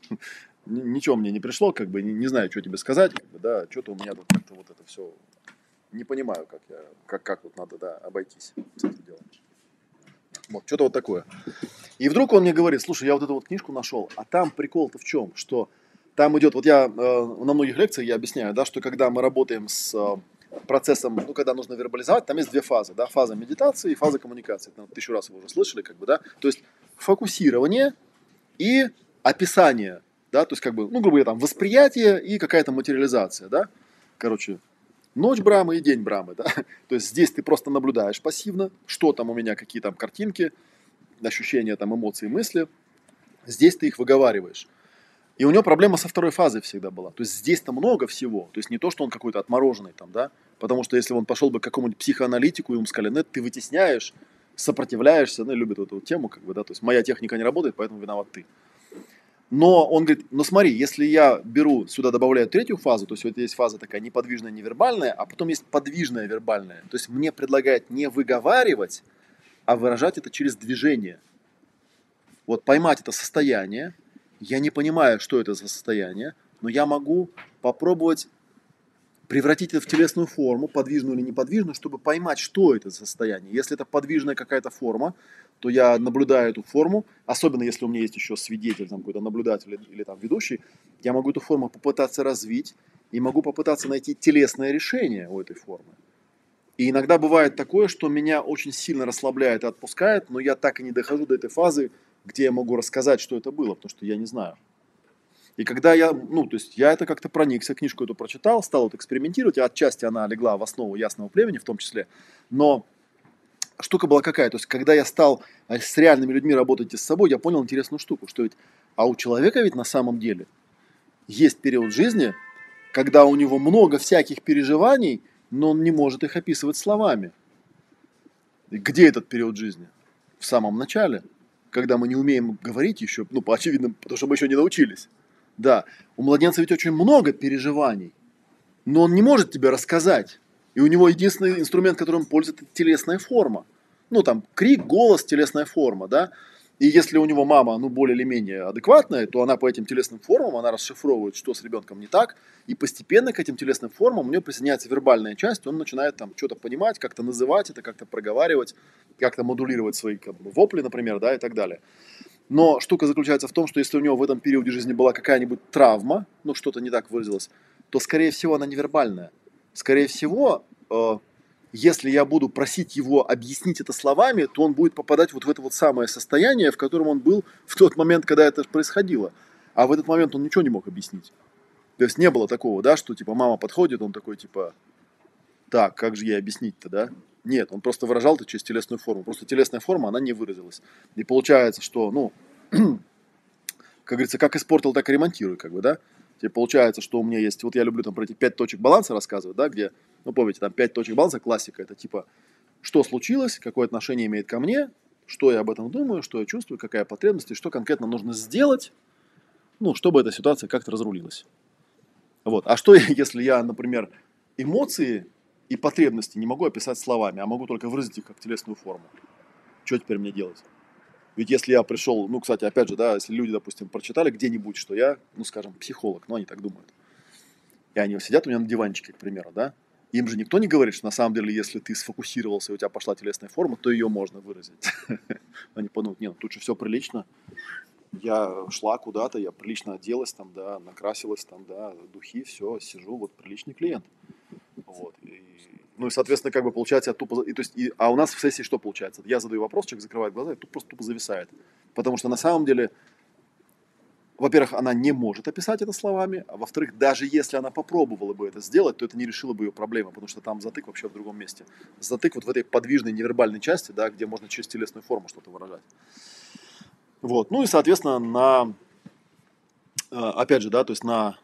ничего мне не пришло, как бы, не, не знаю, что тебе сказать, как бы, да, что-то у меня тут как-то вот это все, не понимаю, как я, как, как вот надо, да, обойтись с этим делом. Вот, что-то вот такое. И вдруг он мне говорит, слушай, я вот эту вот книжку нашел, а там прикол-то в чем, что там идет, вот я э, на многих лекциях я объясняю, да, что когда мы работаем с э, процессом, ну, когда нужно вербализовать, там есть две фазы, да, фаза медитации и фаза коммуникации. Там, тысячу раз вы уже слышали, как бы, да, то есть фокусирование и описание, да, то есть как бы, ну, грубо говоря, там восприятие и какая-то материализация, да, короче, ночь Брамы и день Брамы, да? То есть здесь ты просто наблюдаешь пассивно, что там у меня, какие там картинки, ощущения, там эмоции, мысли. Здесь ты их выговариваешь. И у него проблема со второй фазой всегда была. То есть здесь-то много всего. То есть не то, что он какой-то отмороженный там, да? Потому что если он пошел бы к какому-нибудь психоаналитику, и ему сказали, нет, ты вытесняешь, сопротивляешься, ну, любит эту тему, как бы, да, то есть моя техника не работает, поэтому виноват ты. Но он говорит, ну смотри, если я беру, сюда добавляю третью фазу, то есть вот есть фаза такая неподвижная, невербальная, а потом есть подвижная вербальная. То есть мне предлагают не выговаривать, а выражать это через движение. Вот поймать это состояние, я не понимаю, что это за состояние, но я могу попробовать превратить это в телесную форму, подвижную или неподвижную, чтобы поймать, что это за состояние. Если это подвижная какая-то форма, то я наблюдаю эту форму, особенно если у меня есть еще свидетель, там какой-то наблюдатель или там ведущий, я могу эту форму попытаться развить и могу попытаться найти телесное решение у этой формы. И иногда бывает такое, что меня очень сильно расслабляет и отпускает, но я так и не дохожу до этой фазы, где я могу рассказать, что это было, потому что я не знаю. И когда я, ну, то есть я это как-то проникся, книжку эту прочитал, стал вот экспериментировать, и отчасти она легла в основу ясного племени в том числе, но штука была какая? То есть, когда я стал э, с реальными людьми работать и с собой, я понял интересную штуку, что ведь, а у человека ведь на самом деле есть период жизни, когда у него много всяких переживаний, но он не может их описывать словами. Где этот период жизни? В самом начале, когда мы не умеем говорить еще, ну, по очевидным, потому что мы еще не научились. Да, у младенца ведь очень много переживаний, но он не может тебе рассказать. И у него единственный инструмент, которым он пользуется, это телесная форма. Ну, там, крик, голос, телесная форма, да. И если у него мама, ну, более или менее адекватная, то она по этим телесным формам, она расшифровывает, что с ребенком не так, и постепенно к этим телесным формам у него присоединяется вербальная часть, он начинает там что-то понимать, как-то называть это, как-то проговаривать, как-то модулировать свои как бы, вопли, например, да, и так далее. Но штука заключается в том, что если у него в этом периоде жизни была какая-нибудь травма, ну, что-то не так выразилось, то, скорее всего, она невербальная. Скорее всего, э, если я буду просить его объяснить это словами, то он будет попадать вот в это вот самое состояние, в котором он был в тот момент, когда это происходило. А в этот момент он ничего не мог объяснить. То есть не было такого, да, что типа мама подходит, он такой типа, так, как же ей объяснить-то, да? Нет, он просто выражал это через телесную форму. Просто телесная форма, она не выразилась. И получается, что, ну, как говорится, как испортил, так и ремонтируй, как бы, да? И получается, что у меня есть, вот я люблю там про эти пять точек баланса рассказывать, да, где, ну, помните, там пять точек баланса, классика, это типа, что случилось, какое отношение имеет ко мне, что я об этом думаю, что я чувствую, какая потребность, и что конкретно нужно сделать, ну, чтобы эта ситуация как-то разрулилась. Вот. А что, если я, например, эмоции и потребности не могу описать словами, а могу только выразить их как телесную форму? Что теперь мне делать? Ведь если я пришел, ну, кстати, опять же, да, если люди, допустим, прочитали где-нибудь, что я, ну, скажем, психолог, ну, они так думают, и они сидят у меня на диванчике, к примеру, да, им же никто не говорит, что на самом деле, если ты сфокусировался, и у тебя пошла телесная форма, то ее можно выразить. Они подумают, нет, ну тут же все прилично. Я шла куда-то, я прилично оделась там, да, накрасилась там, да, духи, все, сижу, вот приличный клиент. Вот. И ну и, соответственно, как бы получается, я тупо... И, то есть, и, а у нас в сессии что получается? Я задаю вопрос, человек закрывает глаза и тут просто тупо зависает. Потому что на самом деле, во-первых, она не может описать это словами, а во-вторых, даже если она попробовала бы это сделать, то это не решило бы ее проблемы, потому что там затык вообще в другом месте. Затык вот в этой подвижной невербальной части, да, где можно через телесную форму что-то выражать. Вот. Ну и, соответственно, на, э, опять же, да, то есть на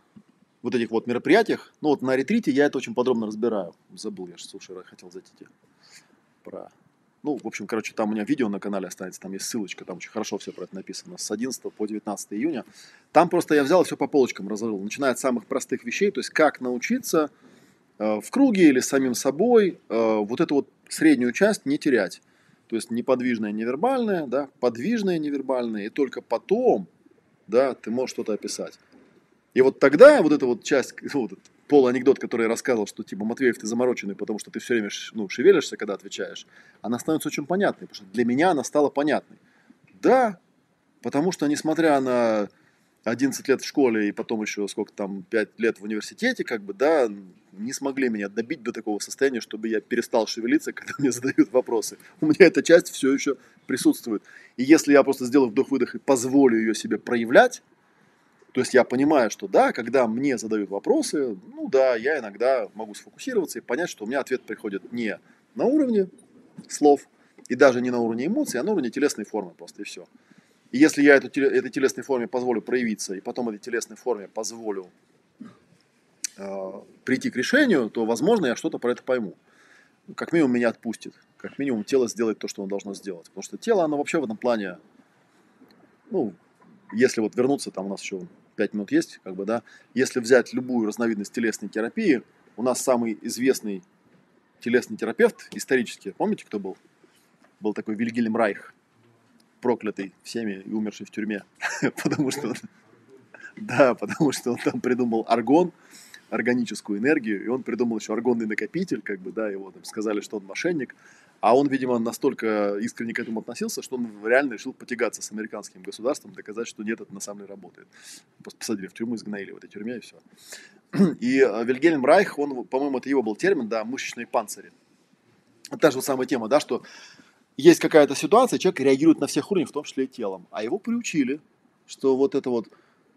вот этих вот мероприятиях. Ну вот на ретрите я это очень подробно разбираю. Забыл, я слушай, хотел зайти про... Ну, в общем, короче, там у меня видео на канале останется, там есть ссылочка, там очень хорошо все про это написано, с 11 по 19 июня. Там просто я взял все по полочкам разложил, начиная от самых простых вещей, то есть как научиться э, в круге или самим собой э, вот эту вот среднюю часть не терять. То есть неподвижное невербальное, да, подвижное невербальное, и только потом, да, ты можешь что-то описать. И вот тогда вот эта вот часть, вот этот полуанекдот, который я рассказывал, что типа Матвеев, ты замороченный, потому что ты все время ну, шевелишься, когда отвечаешь, она становится очень понятной, потому что для меня она стала понятной. Да, потому что несмотря на 11 лет в школе и потом еще сколько там, 5 лет в университете, как бы, да, не смогли меня добить до такого состояния, чтобы я перестал шевелиться, когда мне задают вопросы. У меня эта часть все еще присутствует. И если я просто сделаю вдох-выдох и позволю ее себе проявлять, то есть я понимаю, что да, когда мне задают вопросы, ну да, я иногда могу сфокусироваться и понять, что у меня ответ приходит не на уровне слов и даже не на уровне эмоций, а на уровне телесной формы просто и все. И если я эту, этой телесной форме позволю проявиться, и потом этой телесной форме позволю э, прийти к решению, то, возможно, я что-то про это пойму. Как минимум меня отпустит. Как минимум тело сделает то, что оно должно сделать. Потому что тело, оно вообще в этом плане, ну, если вот вернуться, там у нас еще 5 минут есть, как бы, да, если взять любую разновидность телесной терапии, у нас самый известный телесный терапевт исторически, помните, кто был? Был такой Вильгельм Райх, проклятый всеми и умерший в тюрьме, потому что да, потому что он там придумал аргон, органическую энергию, и он придумал еще аргонный накопитель, как бы, да, его там сказали, что он мошенник, а он, видимо, настолько искренне к этому относился, что он реально решил потягаться с американским государством, доказать, что нет, это на самом деле работает. Просто посадили в тюрьму, изгнаили в этой тюрьме и все. И э, Вильгельм Райх, он, по-моему, это его был термин, да, мышечные панцири. Та же самая тема, да, что есть какая-то ситуация, человек реагирует на всех уровнях, в том числе и телом. А его приучили, что вот это вот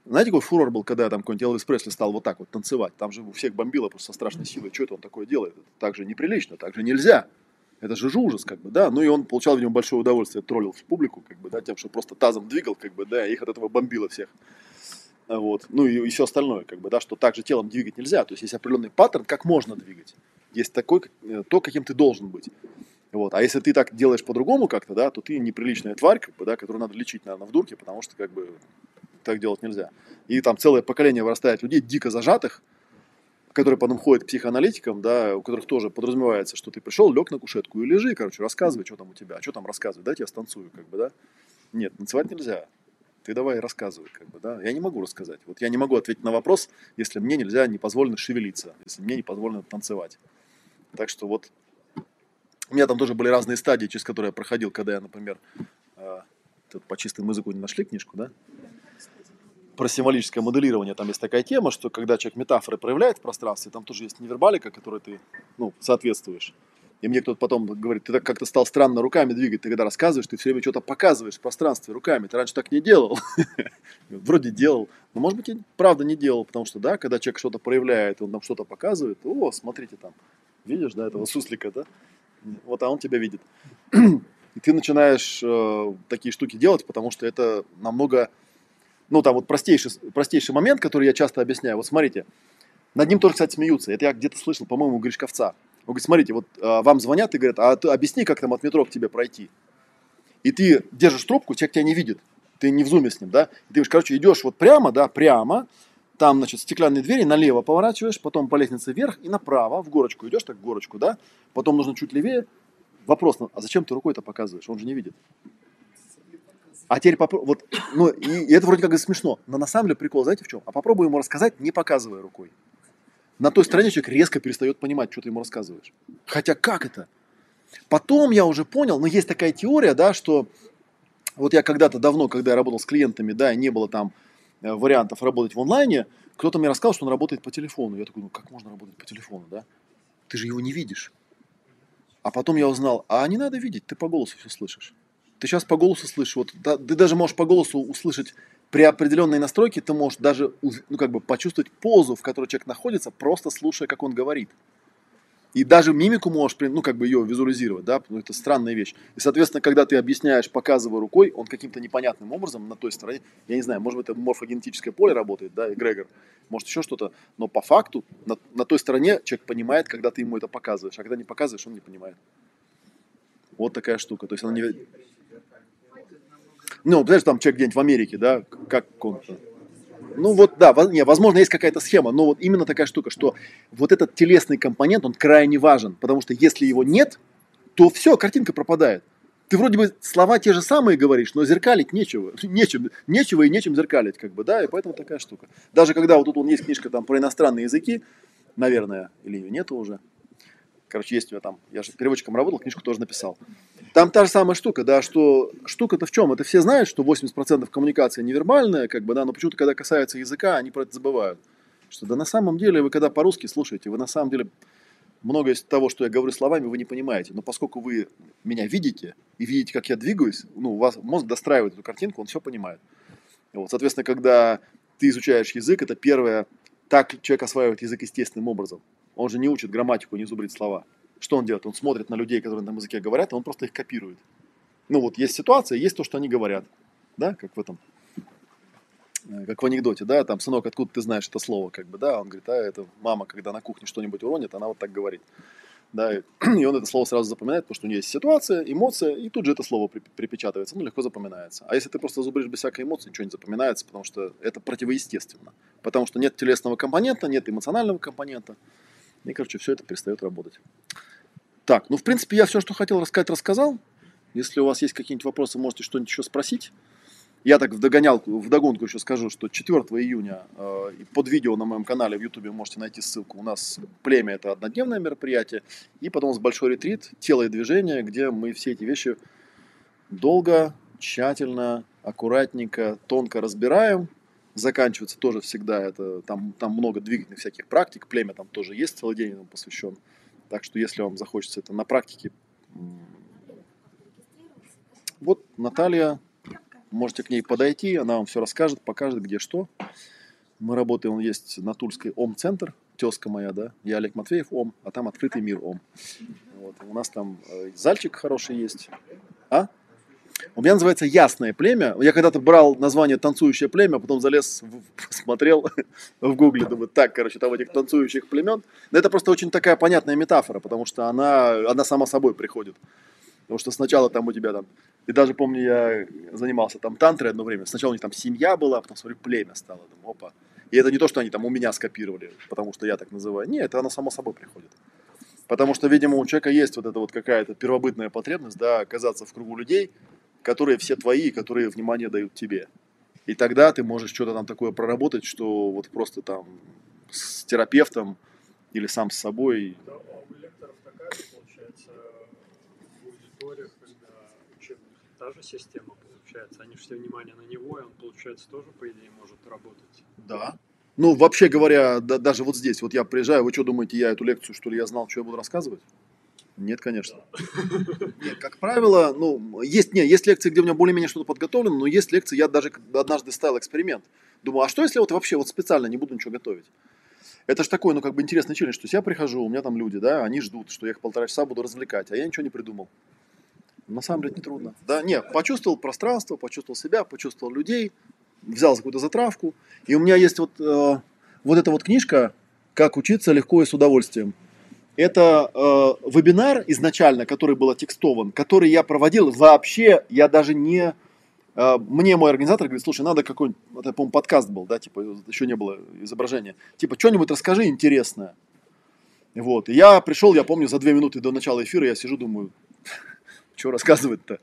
знаете, какой фурор был, когда там какой-нибудь Элвис Пресли стал вот так вот танцевать? Там же у всех бомбило просто со страшной силой. Что это он такое делает? Это так же неприлично, так же нельзя. Это же ужас, как бы, да. Ну и он получал, видимо, большое удовольствие, троллил в публику, как бы, да, тем, что просто тазом двигал, как бы, да, их от этого бомбило всех. Вот. Ну и, и все остальное, как бы, да, что также телом двигать нельзя. То есть есть определенный паттерн, как можно двигать. Есть такой, э, то, каким ты должен быть. Вот. А если ты так делаешь по-другому как-то, да, то ты неприличная тварь, как бы, да, которую надо лечить, наверное, в дурке, потому что как бы так делать нельзя. И там целое поколение вырастает людей дико зажатых, которые потом ходят к психоаналитикам, да, у которых тоже подразумевается, что ты пришел, лег на кушетку и лежи, короче, рассказывай, что там у тебя, а что там рассказывай, дайте я станцую, как бы, да. Нет, танцевать нельзя. Ты давай рассказывай, как бы, да. Я не могу рассказать. Вот я не могу ответить на вопрос, если мне нельзя, не позволено шевелиться, если мне не позволено танцевать. Так что вот у меня там тоже были разные стадии, через которые я проходил, когда я, например, э, по чистому языку не нашли книжку, да? Про символическое моделирование там есть такая тема, что когда человек метафоры проявляет в пространстве, там тоже есть невербалика, которой ты ну, соответствуешь. И мне кто-то потом говорит, ты так как-то стал странно руками двигать, ты когда рассказываешь, ты все время что-то показываешь в пространстве руками, ты раньше так не делал. Вроде делал, но может быть и правда не делал, потому что, да, когда человек что-то проявляет, он нам что-то показывает, о, смотрите там, видишь, да, этого суслика, да, вот, а он тебя видит. И ты начинаешь э, такие штуки делать, потому что это намного, ну, там вот простейший, простейший момент, который я часто объясняю. Вот смотрите, над ним тоже, кстати, смеются. Это я где-то слышал, по-моему, у Гришковца. Он говорит, смотрите, вот э, вам звонят и говорят, а ты объясни, как там от метро к тебе пройти. И ты держишь трубку, человек тебя не видит, ты не в зуме с ним, да, и ты говоришь, короче, идешь вот прямо, да, прямо, там, значит, стеклянные двери, налево поворачиваешь, потом по лестнице вверх и направо, в горочку идешь, так в горочку, да, потом нужно чуть левее. Вопрос, а зачем ты рукой-то показываешь? Он же не видит. А теперь попробуй, вот, ну, и, и это вроде как смешно, но на самом деле прикол, знаете в чем? А попробуй ему рассказать, не показывая рукой. На той стороне человек резко перестает понимать, что ты ему рассказываешь. Хотя как это? Потом я уже понял, но есть такая теория, да, что вот я когда-то давно, когда я работал с клиентами, да, не было там Э, вариантов работать в онлайне, кто-то мне рассказал, что он работает по телефону. Я такой, ну как можно работать по телефону, да? Ты же его не видишь. А потом я узнал, а не надо видеть, ты по голосу все слышишь. Ты сейчас по голосу слышишь, вот да, ты даже можешь по голосу услышать при определенной настройке, ты можешь даже ну, как бы почувствовать позу, в которой человек находится, просто слушая, как он говорит. И даже мимику можешь, ну, как бы ее визуализировать, да, ну, это странная вещь. И, соответственно, когда ты объясняешь, показывая рукой, он каким-то непонятным образом на той стороне, я не знаю, может быть, это морфогенетическое поле работает, да, эгрегор, может, еще что-то, но по факту на, на той стороне человек понимает, когда ты ему это показываешь, а когда не показываешь, он не понимает. Вот такая штука, то есть она не... Ну, знаешь, там человек где-нибудь в Америке, да, как он-то ну вот да, не, возможно, есть какая-то схема, но вот именно такая штука, что вот этот телесный компонент, он крайне важен, потому что если его нет, то все, картинка пропадает. Ты вроде бы слова те же самые говоришь, но зеркалить нечего, нечем, нечего и нечем зеркалить, как бы, да, и поэтому такая штука. Даже когда вот тут вон есть книжка там про иностранные языки, наверное, или ее нету уже, короче, есть у меня там, я же переводчиком работал, книжку тоже написал. Там та же самая штука, да, что штука-то в чем? Это все знают, что 80% коммуникация невербальная, как бы, да, но почему-то, когда касается языка, они про это забывают. Что да на самом деле вы когда по-русски слушаете, вы на самом деле многое из того, что я говорю словами, вы не понимаете. Но поскольку вы меня видите и видите, как я двигаюсь, ну, у вас мозг достраивает эту картинку, он все понимает. Вот, соответственно, когда ты изучаешь язык, это первое, так человек осваивает язык естественным образом. Он же не учит грамматику, не зубрит слова. Что он делает? Он смотрит на людей, которые на языке говорят, и он просто их копирует. Ну вот есть ситуация, есть то, что они говорят. Да, как в этом, э, как в анекдоте, да, там, сынок, откуда ты знаешь это слово, как бы, да, он говорит, а это мама, когда на кухне что-нибудь уронит, она вот так говорит. Да, и, он это слово сразу запоминает, потому что у него есть ситуация, эмоция, и тут же это слово припечатывается, ну, легко запоминается. А если ты просто зубришь без всякой эмоции, ничего не запоминается, потому что это противоестественно. Потому что нет телесного компонента, нет эмоционального компонента, и, короче, все это перестает работать. Так, ну, в принципе, я все, что хотел рассказать, рассказал. Если у вас есть какие-нибудь вопросы, можете что-нибудь еще спросить. Я так в догонялку, в догонку еще скажу, что 4 июня э, под видео на моем канале в YouTube можете найти ссылку. У нас племя это однодневное мероприятие. И потом у нас большой ретрит, тело и движение, где мы все эти вещи долго, тщательно, аккуратненько, тонко разбираем. Заканчивается тоже всегда это, там, там много двигательных всяких практик, племя там тоже есть, целый день этому посвящен. Так что, если вам захочется это на практике, вот Наталья, можете к ней подойти, она вам все расскажет, покажет, где что. Мы работаем, есть на Тульской ОМ-центр, тезка моя, да, я Олег Матвеев, ОМ, а там открытый мир ОМ. Вот. У нас там э, зальчик хороший есть. А? У меня называется «Ясное племя». Я когда-то брал название «Танцующее племя», потом залез, в- посмотрел в гугле, думаю, так, короче, там этих танцующих племен. Но это просто очень такая понятная метафора, потому что она, она сама собой приходит. Потому что сначала там у тебя там, и даже помню, я занимался там тантрой одно время. Сначала у них там семья была, потом смотрю, племя стало. Думаю, опа. И это не то, что они там у меня скопировали, потому что я так называю. Нет, это оно само собой приходит. Потому что, видимо, у человека есть вот эта вот какая-то первобытная потребность, да, оказаться в кругу людей, которые все твои, которые внимание дают тебе. И тогда ты можешь что-то там такое проработать, что вот просто там с терапевтом или сам с собой. Да, а у лекторов такая же, получается, в аудиториях, когда учебных, та же система получается. Они же все внимание на него, и он, получается, тоже, по идее, может работать. Да. Ну, вообще говоря, да- даже вот здесь, вот я приезжаю, вы что думаете, я эту лекцию, что ли, я знал, что я буду рассказывать? Нет, конечно. Нет, как правило, ну, есть, не, есть лекции, где у меня более-менее что-то подготовлено, но есть лекции, я даже однажды ставил эксперимент. Думаю, а что если вот вообще вот специально не буду ничего готовить? Это же такой, ну, как бы интересный челлендж, то есть я прихожу, у меня там люди, да, они ждут, что я их полтора часа буду развлекать, а я ничего не придумал. На самом деле не трудно. Да, не, почувствовал пространство, почувствовал себя, почувствовал людей, взял какую-то затравку. И у меня есть вот, э, вот эта вот книжка «Как учиться легко и с удовольствием». Это э, вебинар изначально, который был отекстован, который я проводил вообще, я даже не... э, мне мой организатор говорит, слушай, надо какой-нибудь, это, по-моему, подкаст был, да, типа, еще не было изображения. Типа, что-нибудь расскажи интересное. Вот, и я пришел, я помню, за две минуты до начала эфира я сижу, думаю, что рассказывать-то?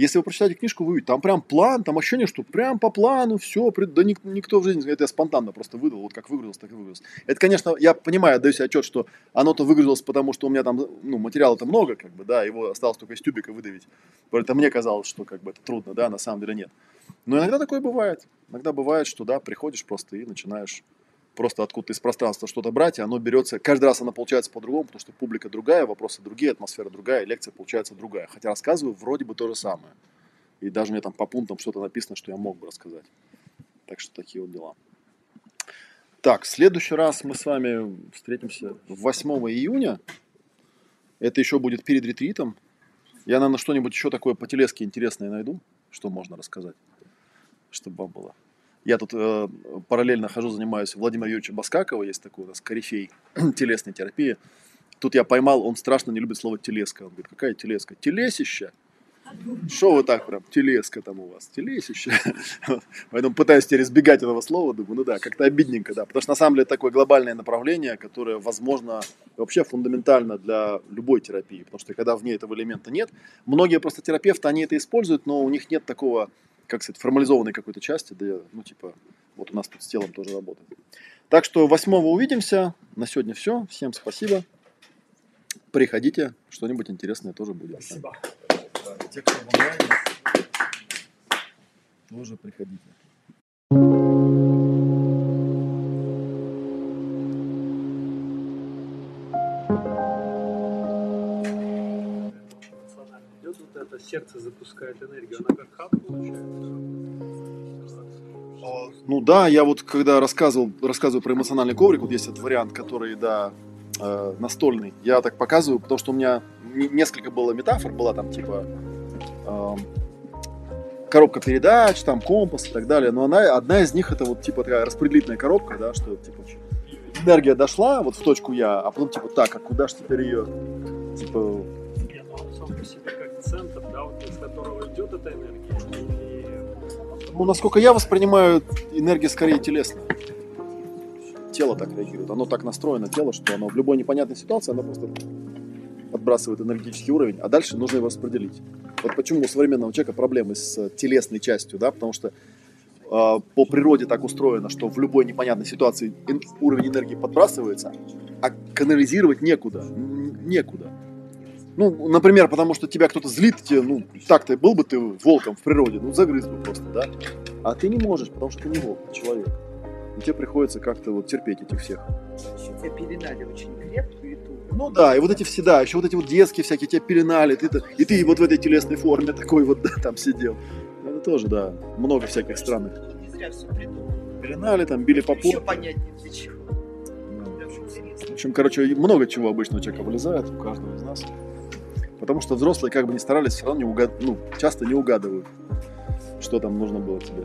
Если вы прочитаете книжку, вы увидите, там прям план, там ощущение, что прям по плану, все, да ник- никто в жизни, это я спонтанно просто выдал, вот как выгрузился, так и выгрузился. Это, конечно, я понимаю, отдаю себе отчет, что оно-то выгрузилось, потому что у меня там, ну, материала-то много, как бы, да, его осталось только из тюбика выдавить. Это мне казалось, что как бы это трудно, да, на самом деле нет. Но иногда такое бывает. Иногда бывает, что, да, приходишь просто и начинаешь просто откуда-то из пространства что-то брать, и оно берется, каждый раз оно получается по-другому, потому что публика другая, вопросы другие, атмосфера другая, лекция получается другая. Хотя рассказываю вроде бы то же самое. И даже меня там по пунктам что-то написано, что я мог бы рассказать. Так что такие вот дела. Так, в следующий раз мы с вами встретимся 8 июня. Это еще будет перед ретритом. Я, наверное, что-нибудь еще такое по телеске интересное найду, что можно рассказать, чтобы вам было. Я тут э, параллельно хожу, занимаюсь Владимиром Юрьевичем Баскакова, есть такой у нас корифей телесной терапии. Тут я поймал, он страшно не любит слово телеска. Он говорит, какая телеска? Телесища. Что вы так прям, телеска там у вас, телесище. Поэтому пытаюсь теперь избегать этого слова, думаю, ну да, как-то обидненько, да. Потому что на самом деле такое глобальное направление, которое, возможно, вообще фундаментально для любой терапии. Потому что когда в ней этого элемента нет, многие просто терапевты, они это используют, но у них нет такого, как сказать, формализованной какой-то части, да, ну типа, вот у нас тут с телом тоже работает. Так что 8 увидимся. На сегодня все. Всем спасибо. Приходите, что-нибудь интересное тоже будет. Спасибо. Те, кто в онлайне, тоже приходите. Сердце запускает энергию, она как хаб получается. Ну да, я вот когда рассказывал, рассказываю про эмоциональный коврик, вот есть этот вариант, который, да, э, настольный, я так показываю, потому что у меня несколько было метафор, была там типа эм, коробка передач, там компас и так далее, но она, одна из них это вот типа такая распределительная коробка, да, что типа энергия дошла вот в точку Я, а потом типа так, а куда же теперь ее, типа, Нет, ну сам по себе идет эта энергия. И ну, насколько я воспринимаю, энергия скорее телесная. Тело так реагирует. Оно так настроено, тело, что оно в любой непонятной ситуации, оно просто отбрасывает энергетический уровень, а дальше нужно его распределить. Вот почему у современного человека проблемы с телесной частью, да, потому что э, по природе так устроено, что в любой непонятной ситуации уровень энергии подбрасывается, а канализировать некуда, некуда. Ну, например, потому что тебя кто-то злит, тебе, ну, так-то был бы ты волком в природе, ну, загрыз бы просто, да? А ты не можешь, потому что ты не волк, ты человек. И тебе приходится как-то вот терпеть этих всех. Еще тебя передали очень крепко и туго. Ну да, и вот эти все, да, еще вот эти вот детские всякие, тебя пеленали, ты, и ты вот в этой телесной форме такой вот да, там сидел. Это тоже, да, много всяких странных. Не зря все придумал. Пеленали, там били по попе. понятнее для чего. Интересно. В общем, короче, много чего обычно у человека вылезает, у каждого из нас. Потому что взрослые, как бы ни старались, все равно не угад... ну, часто не угадывают, что там нужно было тебе.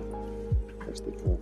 Так что, ну,